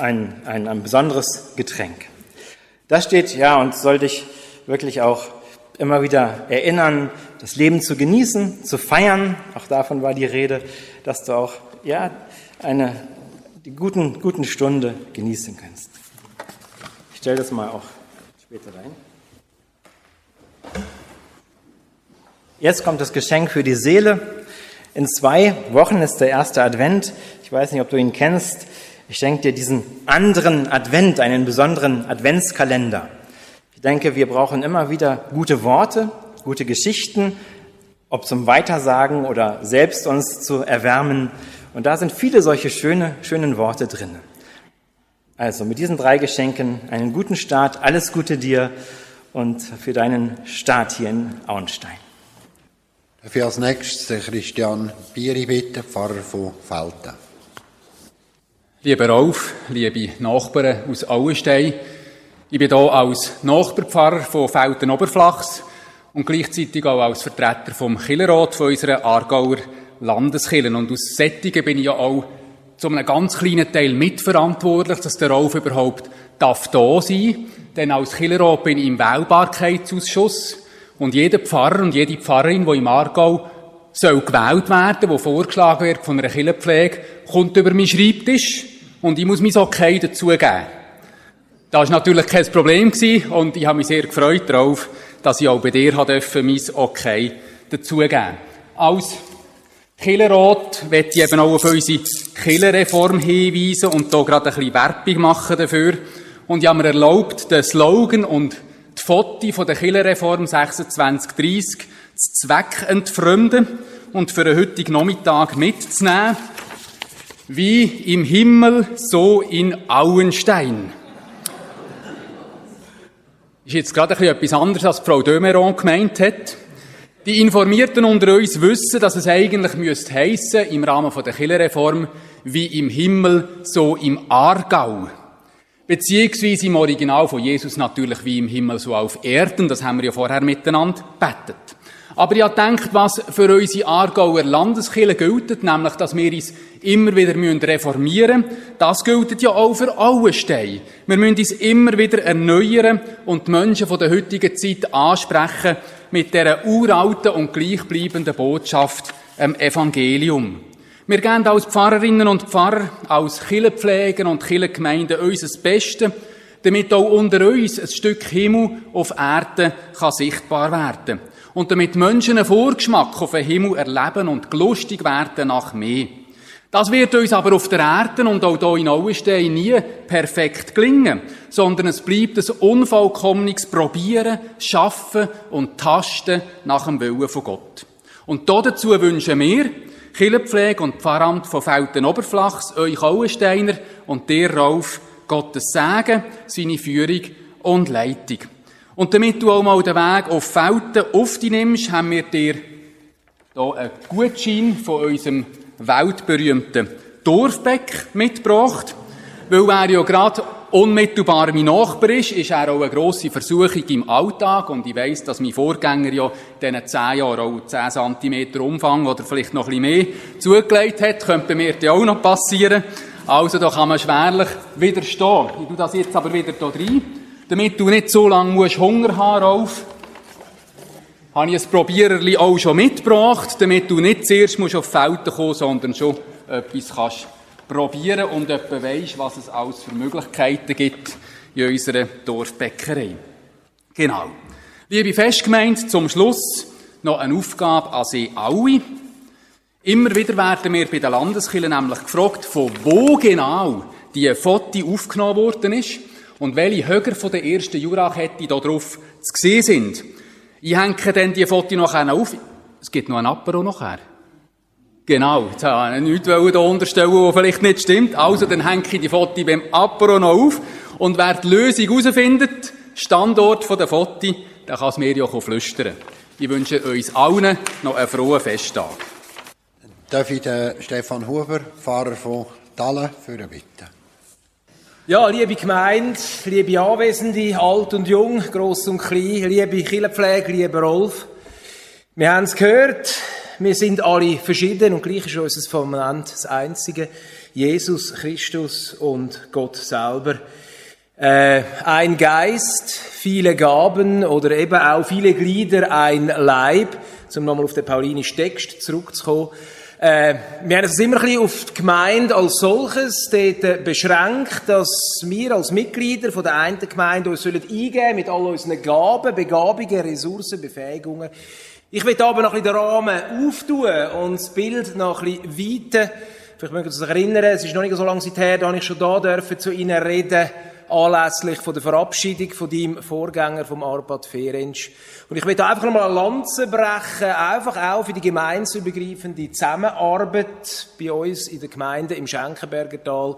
Speaker 8: ein, ein, ein besonderes Getränk. Das steht, ja, und soll dich wirklich auch immer wieder erinnern, das Leben zu genießen, zu feiern. Auch davon war die Rede, dass du auch, ja, eine die guten, guten Stunde genießen kannst. Ich stelle das mal auch später rein. Jetzt kommt das Geschenk für die Seele. In zwei Wochen ist der erste Advent. Ich weiß nicht, ob du ihn kennst. Ich schenke dir diesen anderen Advent, einen besonderen Adventskalender. Ich denke, wir brauchen immer wieder gute Worte, gute Geschichten, ob zum Weitersagen oder selbst uns zu erwärmen. Und da sind viele solche schöne, schönen Worte drin. Also mit diesen drei Geschenken einen guten Start, alles Gute dir und für deinen Start hier in Auenstein.
Speaker 1: Dafür als nächstes den Christian Bieri bitten, Pfarrer von Felten.
Speaker 9: Lieber Rolf, liebe Nachbarn aus Auenstein, ich bin hier als Nachbarpfarrer von Felten Oberflachs und gleichzeitig auch als Vertreter vom Killerrat von unserer Aargauer Landeskirchen. Und aus Sättigen bin ich ja auch zu einem ganz kleinen Teil mitverantwortlich, dass der Rolf überhaupt darf da sein. Denn als Killerrat bin ich im Wählbarkeitsausschuss. Und jeder Pfarrer und jede Pfarrerin, die im Aargau soll gewählt werden, wo vorgeschlagen wird von einer Killerpflege, kommt über meinen Schreibtisch und ich muss mein Okay dazugeben. Das war natürlich kein Problem und ich habe mich sehr gefreut darauf, dass ich auch bei dir mein Okay dazugeben Als Killerrat möchte ich eben auch auf unsere Killerreform hinweisen und hier gerade ein bisschen Werbung machen dafür. Und ich habe mir erlaubt, den Slogan und die Foto von der Killerreform 2630 zu Zweck entfremden und für den heutigen Nachmittag mitzunehmen. Wie im Himmel, so in Auenstein. Ist jetzt gerade ein bisschen etwas anderes, als Frau Dömeron gemeint hat. Die Informierten unter uns wissen, dass es eigentlich müsste heissen, im Rahmen der Killerreform, wie im Himmel, so im Aargau. Beziehungsweise im Original von Jesus natürlich wie im Himmel, so auf Erden. Das haben wir ja vorher miteinander bettet. Aber ich gedacht, was für unsere Aargauer Landeskirche gilt, nämlich, dass wir uns immer wieder reformieren müssen, das gilt ja auch für Auenstein. Wir müssen uns immer wieder erneuern und die Menschen von der heutigen Zeit ansprechen, mit dieser uralten und gleichbleibenden Botschaft, ähm, Evangelium. Wir geben als Pfarrerinnen und Pfarrer, als Kirchenpfleger und Kirchengemeinden unser Bestes, damit auch unter uns ein Stück Himmel auf Erde kann sichtbar werden und damit Menschen einen Vorgeschmack auf den Himmel erleben und gelustig werden nach mehr. Das wird uns aber auf der Erde und auch hier in Auenstein nie perfekt gelingen, sondern es bleibt ein unvollkommenes Probieren, Schaffen und Tasten nach dem Willen von Gott. Und dazu wünschen wir, Killepflege und Pfarramt von Felten Oberflachs, euch Auensteiner und dir, Rauf, Gottes Segen, seine Führung und Leitung. Und damit du auch mal den Weg auf Felten auf dich nimmst, haben wir dir hier einen Gutschein von unserem weltberühmten Dorfbeck mitgebracht. Weil er ja gerade unmittelbar mein Nachbar ist, ist er auch eine grosse Versuchung im Alltag. Und ich weiss, dass mein Vorgänger ja diesen zehn Jahren auch 10 cm Umfang oder vielleicht noch ein bisschen mehr zugelegt hat. Könnte mir das auch noch passieren. Also da kann man schwerlich widerstehen. Ich tue das jetzt aber wieder hier rein. Damit du nicht so lange musst Hunger haben auf habe ich ein Probiererli auch schon mitgebracht, damit du nicht zuerst musst auf die Felder kommen, sondern schon etwas kannst probieren und etwa weisst, was es alles für Möglichkeiten gibt in unserer Dorfbäckerei. Genau. Liebe Festgemeinde, zum Schluss noch eine Aufgabe an Sie alle. Immer wieder werden wir bei den Landeskirchen nämlich gefragt, von wo genau die Foto aufgenommen worden ist und welche Höger von der ersten Jurakette da drauf zu sehen sind. Ich hänge dann die Foto nachher auf. Es gibt noch ein Apero nachher. Genau, jetzt habe ich nichts hier unterstellen, was vielleicht nicht stimmt. Also, dann hänge ich die Foto beim Apero noch auf und wer die Lösung herausfindet, Standort der Foto, dann kann es mir ja flüstern. Ich wünsche uns allen noch einen frohen Festtag.
Speaker 1: Darf ich den Stefan Huber, Pfarrer von Dallen, für bitten?
Speaker 10: Ja, liebe Gemeinde, liebe Anwesende, alt und jung, gross und klein, liebe Killenpflege, lieber Rolf. Wir haben es gehört, wir sind alle verschieden und gleich ist unser Fundament das Einzige. Jesus Christus und Gott selber. Äh, ein Geist, viele Gaben oder eben auch viele Glieder, ein Leib, um nochmal auf den paulinischen Text zurückzukommen. Äh, wir haben es immer ein bisschen auf die Gemeinde als solches dort beschränkt, dass wir als Mitglieder von der einen Gemeinde uns sollen eingeben mit all unseren Gaben, Begabungen, Ressourcen, Befähigungen. Ich will aber noch ein bisschen den Rahmen auftun und das Bild noch ein bisschen weiten. Vielleicht mögen Sie sich erinnern, es ist noch nicht so lange her, da ich schon da dürfen zu Ihnen reden anlässlich von der Verabschiedung von deinem Vorgänger, vom Arpad Ferenc. Und ich möchte einfach nochmal eine Lanze brechen, einfach auch für die gemeinsübergreifende Zusammenarbeit bei uns in der Gemeinde im Schenkenberger Tal.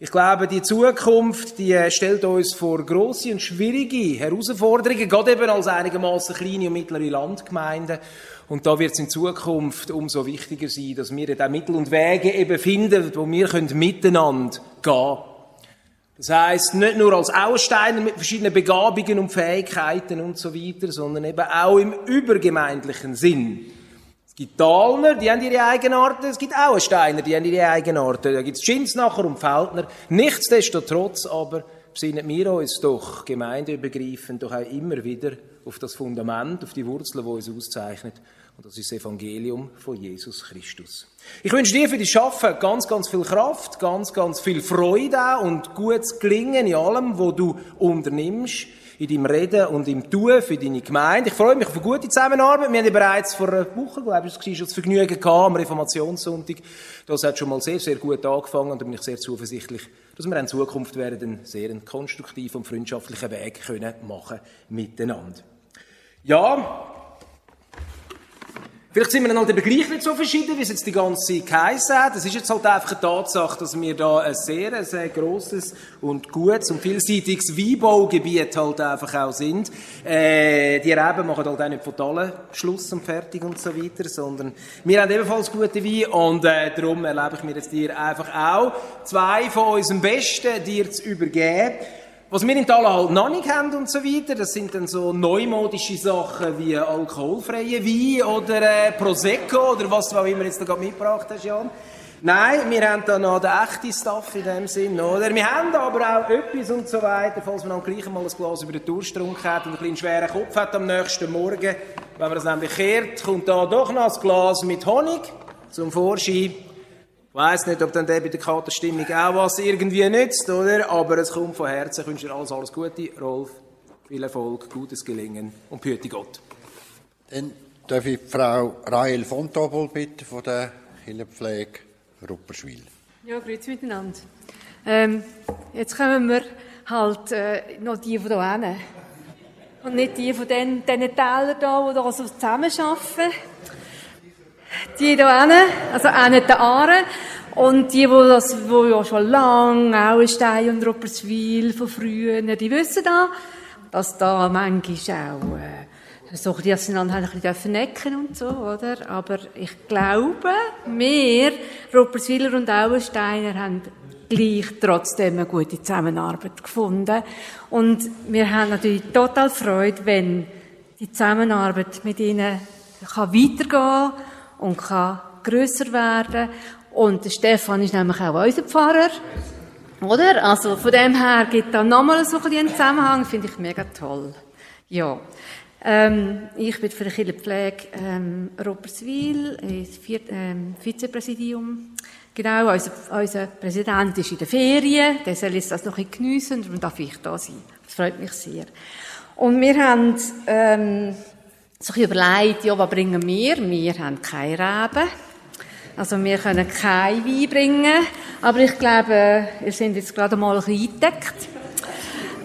Speaker 10: Ich glaube, die Zukunft, die stellt uns vor große und schwierige Herausforderungen, gerade eben als einigermaßen kleine und mittlere Landgemeinde. Und da wird es in Zukunft umso wichtiger sein, dass wir da Mittel und Wege eben finden, wo wir miteinander gehen können. Das heißt nicht nur als Aussteiner mit verschiedenen Begabungen und Fähigkeiten und so weiter, sondern eben auch im übergemeindlichen Sinn. Es gibt Talner, die haben ihre Eigenarten, es gibt Auensteiner, die haben ihre Eigenarten. Da gibt es Schinsnacher und Feldner. Nichtsdestotrotz aber besinnen wir uns doch gemeindeübergreifend doch auch immer wieder auf das Fundament, auf die Wurzeln, die uns auszeichnet. Und das ist das Evangelium von Jesus Christus. Ich wünsche dir für die Schaffen ganz, ganz viel Kraft, ganz, ganz viel Freude und gutes Gelingen in allem, was du unternimmst, in deinem Reden und im Tun für deine Gemeinde. Ich freue mich auf eine gute Zusammenarbeit. Wir haben ja bereits vor einer Woche, glaube ich, schon das Vergnügen gehabt, am Reformationssonntag. Das hat schon mal sehr, sehr gut angefangen und da bin ich sehr zuversichtlich, dass wir in Zukunft werden einen sehr konstruktiven und freundschaftlichen Weg können machen miteinander. Ja, Vielleicht sind wir dann halt eben gleich nicht so verschieden, wie es jetzt die ganze geheissen hat. Es ist jetzt halt einfach eine Tatsache, dass wir da ein sehr, sehr grosses und gutes und vielseitiges Weinbaugebiet halt einfach auch sind. Äh, die Reben machen halt auch nicht von allen Schluss und fertig und so weiter, sondern wir haben ebenfalls gute Wein und äh, darum erlebe ich mir jetzt dir einfach auch zwei von unseren Besten dir zu übergeben. Was wir in Thaler halt noch nicht haben und so weiter, das sind dann so neumodische Sachen wie alkoholfreie Wein oder äh, Prosecco oder was auch immer jetzt da gerade mitgebracht hast, Jan. Nein, wir haben da noch den echten Stuff in dem Sinn, oder? Wir haben aber auch etwas und so weiter, falls man dann gleich mal ein Glas über den Durst hat und einen schweren Kopf hat am nächsten Morgen. Wenn man das nämlich kehrt, kommt da doch noch ein Glas mit Honig zum Vorschein. Ich weiss nicht, ob dann der bei der Katerstimmung auch was irgendwie nützt, oder? Aber es kommt von Herzen. Ich wünsche dir alles, alles Gute, Rolf. Viel Erfolg, gutes Gelingen und behüte Gott.
Speaker 1: Dann darf ich Frau Rael von Tobel bitten von der Hillepflege Rupperschwil.
Speaker 11: Ja, grüezi miteinander. Ähm, jetzt kommen wir halt äh, noch die von hier hin. Und nicht die von den, diesen Tälern hier, die hier so zusammenarbeiten. Die hier hinten, also auch nicht der Aare. Und die, die das, die ja schon lange, auch in Stein und Rupperswil von früher, die wissen da, dass da manchmal auch, äh, so auseinander ein bisschen necken und so, oder? Aber ich glaube, wir, Rupperswiler und Auensteiner, haben gleich trotzdem eine gute Zusammenarbeit gefunden. Und wir haben natürlich total Freude, wenn die Zusammenarbeit mit ihnen kann weitergehen kann und kann grösser werden. Und der Stefan ist nämlich auch unser Pfarrer. Oder? Also von dem her gibt da nochmal so ein einen Zusammenhang, finde ich mega toll. Ja. Ähm, ich bin für die Kirchenpflege ähm, Robberswil, ähm, Vizepräsidium. Genau, unser, unser Präsident ist in der Ferien, der soll jetzt das noch ein geniessen, darum darf ich da sein. Das freut mich sehr. Und wir haben ähm, sich überlegt, ja, was bringen wir? Wir haben keine Reben. Also wir können kein Wein bringen, aber ich glaube, ihr seid jetzt gerade mal ein bisschen eingedeckt.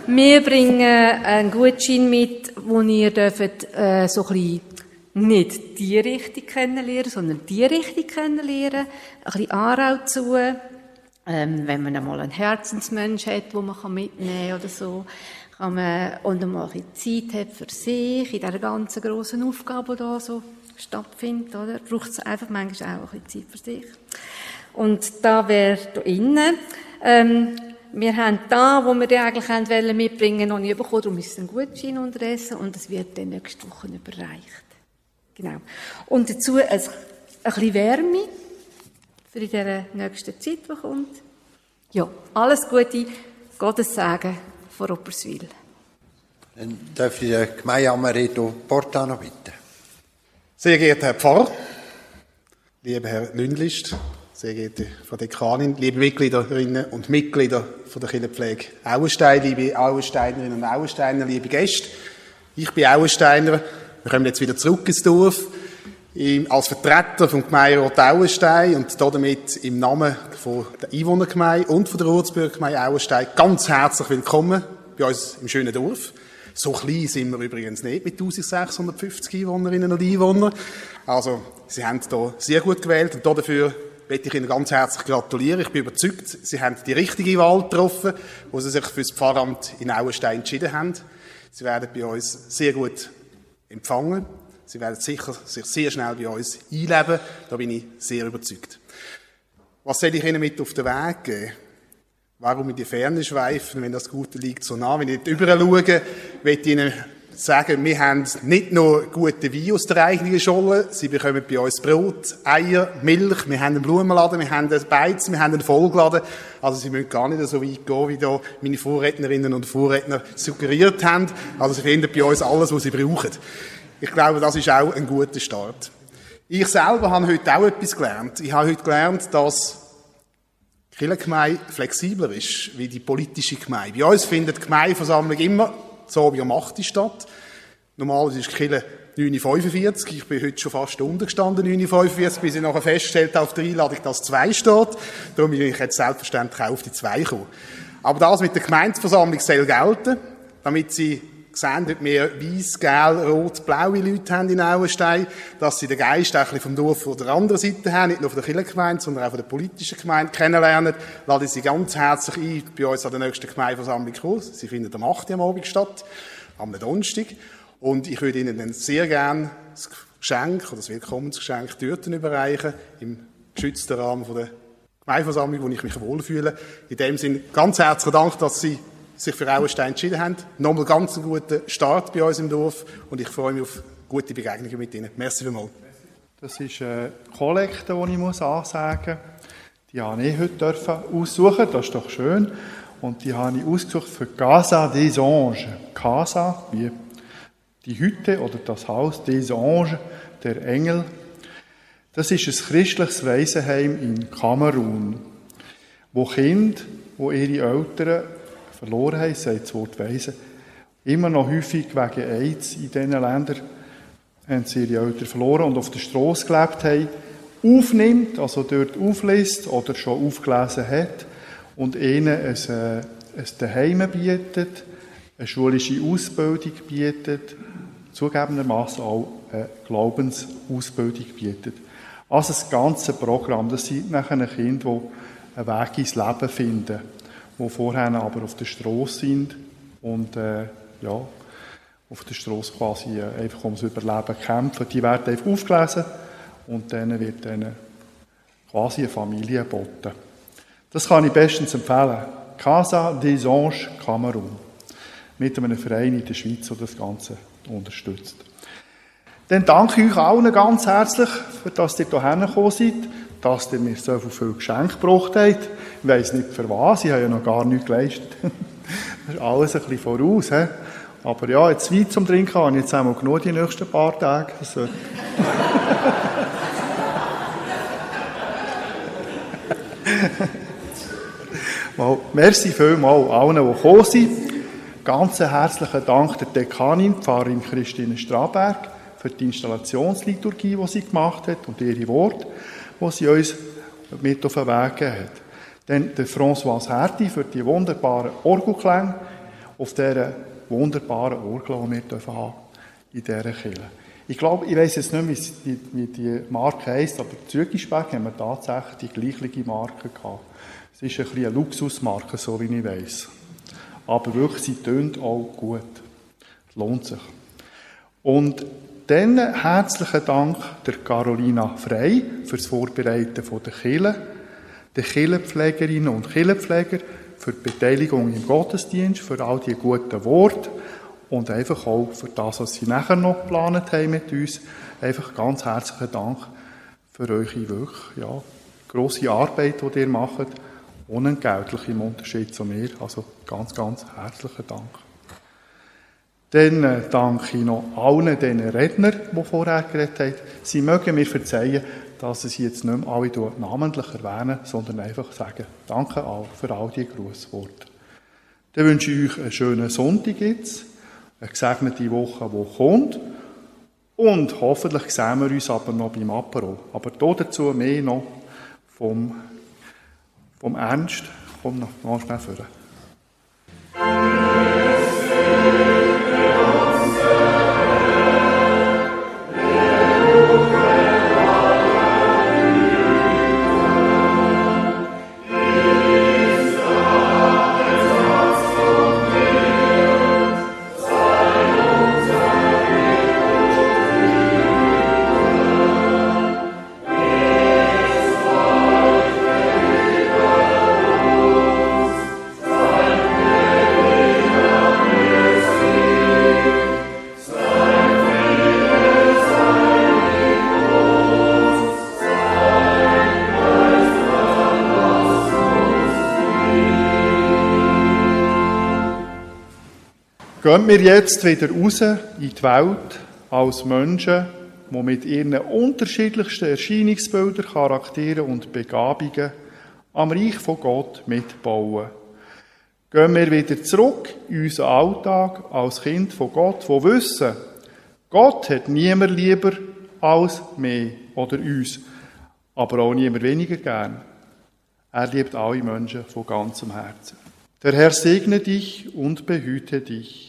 Speaker 11: Wir bringen einen Gutschein mit, wo ihr dürft, äh, so ein bisschen nicht die Richtung kennenlernen, sondern die Richtung kennenlernen. Ein bisschen Anrau zu. Ähm, wenn man einmal einen Herzensmensch hat, den man mitnehmen kann oder so, kann man, und einmal Zeit hat für sich, in dieser ganzen grossen Aufgabe, die da so stattfindet, oder? Braucht es einfach manchmal auch ein bisschen Zeit für sich. Und da wäre da innen, ähm, wir haben da, wo wir die eigentlich wollen, mitbringen, noch nicht bekommen, darum ist es ein Gutschein unterdessen und es wird dann nächste Woche überreicht. Genau. Und dazu ein, ein bisschen Wärme für die nächste Zeit, die kommt. Ja, alles Gute, Gottes Segen von Opperswil.
Speaker 1: Dann darf ich den Gemeindeamerito Portano bitten.
Speaker 12: Sehr geehrter Herr Pfarrer, lieber Herr Lündlist, sehr geehrte Frau Dekanin, liebe Mitgliederinnen und Mitglieder von der Kinderpflege Auenstein, liebe Auensteinerinnen und Auensteiner, liebe Gäste. Ich bin Auensteiner. Wir kommen jetzt wieder zurück ins Dorf. Als Vertreter vom Gemeinderat Auenstein und damit im Namen von der Einwohnergemeinde und von der Ortsbürgergemeinde Auenstein ganz herzlich willkommen bei uns im schönen Dorf. So klein sind wir übrigens nicht mit 1650 Einwohnerinnen und Einwohnern. Also, Sie haben hier sehr gut gewählt und dafür möchte ich Ihnen ganz herzlich gratulieren. Ich bin überzeugt, Sie haben die richtige Wahl getroffen, wo Sie sich für das Pfarramt in Auenstein entschieden haben. Sie werden bei uns sehr gut empfangen. Sie werden sicher sich sehr schnell bei uns einleben. Da bin ich sehr überzeugt. Was soll ich Ihnen mit auf den Weg geben? Warum in die Ferne schweifen, wenn das Gute liegt so nah? Wenn ich nicht überall schaue, möchte ich Ihnen sagen, wir haben nicht nur gute Wein aus der eigenen Scholle, sie bekommen bei uns Brot, Eier, Milch, wir haben einen Blumenladen, wir haben einen Beiz, wir haben einen Vollgladen. Also sie müssen gar nicht so weit gehen, wie da meine Vorrednerinnen und Vorredner suggeriert haben. Also sie finden bei uns alles, was sie brauchen. Ich glaube, das ist auch ein guter Start. Ich selber habe heute auch etwas gelernt. Ich habe heute gelernt, dass die flexibler ist wie die politische Gemeinde. Bei uns findet die Gemeindeversammlung immer so wie am 8. statt. Normalerweise ist die Kirche 9.45 Ich bin heute schon fast untergestanden, 9.45 bis ich nachher festgestellt habe auf der Einladung, dass 2 steht. Darum bin ich jetzt selbstverständlich auch auf die 2 gekommen. Aber das mit der Gemeindeversammlung soll gelten, damit sie sehen, dass wir weiß, gel, rot, blaue Leute haben in Auenstein, dass sie den Geist bisschen vom Dorf von der anderen Seite haben, nicht nur von der Kirchengemeinde, sondern auch von der politischen Gemeinde kennenlernen. Lade ich sie ganz herzlich ein, bei uns an der nächsten Gemeindeversammlung kommen. Sie findet am 8. am Abend statt, am Donnerstag. Und ich würde Ihnen dann sehr gerne das Geschenk oder das Willkommensgeschenk dort überreichen, im geschützten Rahmen von der Gemeindeversammlung, wo ich mich wohlfühle. In dem Sinne ganz herzlichen Dank, dass Sie sich für Auenstein entschieden haben. Nochmal ganz einen guten Start bei uns im Dorf und ich freue mich auf gute Begegnungen mit Ihnen. Merci vielmals.
Speaker 4: Das ist eine Kollekte, die ich muss ansagen muss. Die habe ich heute aussuchen das ist doch schön. Und die habe ich ausgesucht für Casa des Anges. Casa, wie die Hütte oder das Haus des Anges, der Engel. Das ist ein christliches Waisenheim in Kamerun, wo Kinder, wo ihre Eltern verloren haben, sagt das Wort Weisen, immer noch häufig wegen AIDS in diesen Ländern haben sie ihre Eltern verloren und auf der Straße gelebt haben, aufnimmt, also dort aufliest oder schon aufgelesen hat und ihnen ein, äh, ein Daheim bietet, eine schulische Ausbildung bietet, zugegebenermaßen auch eine Glaubensausbildung bietet. Also das ganze Programm, das sind nachher Kinder, die einen Weg ins Leben finden die vorher aber auf der Straße sind und äh, ja, auf der Straße quasi äh, einfach ums Überleben kämpfen. Die werden einfach aufgelesen und dann wird dann quasi eine Familie geboten. Das kann ich bestens empfehlen. Casa des Anges Kamerun. Mit einem Verein in der Schweiz, der das Ganze unterstützt. Dann danke ich euch allen ganz herzlich, für dass ihr hierher gekommen seid dass ihr mir so viel Geschenke gebracht habt. Ich weiss nicht für was, ich habe ja noch gar nichts geleistet. das ist alles ein bisschen voraus. He? Aber ja, jetzt Wein zum Trinken habe ich jetzt einmal genug die nächsten paar Tage. Also. mal, merci vielmals allen, die gekommen sind. Ganz herzlichen Dank der Dekanin, Pfarrerin Christine Straberg, für die Installationsliturgie, die sie gemacht hat und ihre Worte, die sie uns mit auf den Weg gegeben hat. Dann der François Herti für die wunderbaren Orgelklänge auf dieser wunderbaren Orgel, die wir haben in dieser Kirche. Ich glaube, ich weiß jetzt nicht wie die, wie die Marke heisst, aber Zügisberg haben wir tatsächlich die gleiche Marke gehabt. Es ist ein bisschen eine Luxusmarke, so wie ich weiß. Aber wirklich, sie tönt auch gut. Es lohnt sich. Und dann herzlichen Dank der Carolina Frey fürs Vorbereiten der Kille, den Killenpflegerinnen und Killenpfleger für die Beteiligung im Gottesdienst, für all die guten Worte und einfach auch für das, was sie nachher noch geplant haben mit uns. Einfach ganz herzlichen Dank für eure wirklich, ja, grosse Arbeit, die ihr macht, unentgeltlich im Unterschied zu mir. Also ganz, ganz herzlichen Dank. Dann äh, danke ich noch allen den Rednern, die vorher geredet haben. Sie mögen mir verzeihen, dass ich sie jetzt nicht mehr alle namentlich erwähne, sondern einfach sagen, danke all für all die Grußworte. Dann wünsche ich euch einen schönen Sonntag jetzt, eine gesegnete Woche, die kommt. Und hoffentlich sehen wir uns aber noch beim Apero. Aber dazu mehr noch vom, vom Ernst. Komm noch, noch schnell vor. Gehen wir jetzt wieder raus in die Welt als Menschen, die mit ihren unterschiedlichsten Erscheinungsbildern, Charakteren und Begabungen am Reich von Gott mitbauen. Gehen wir wieder zurück in unseren Alltag als Kind von Gott, wo wissen, Gott hat niemand lieber als mich oder uns, aber auch niemand weniger gern. Er liebt alle Menschen von ganzem Herzen. Der Herr segne dich und behüte dich.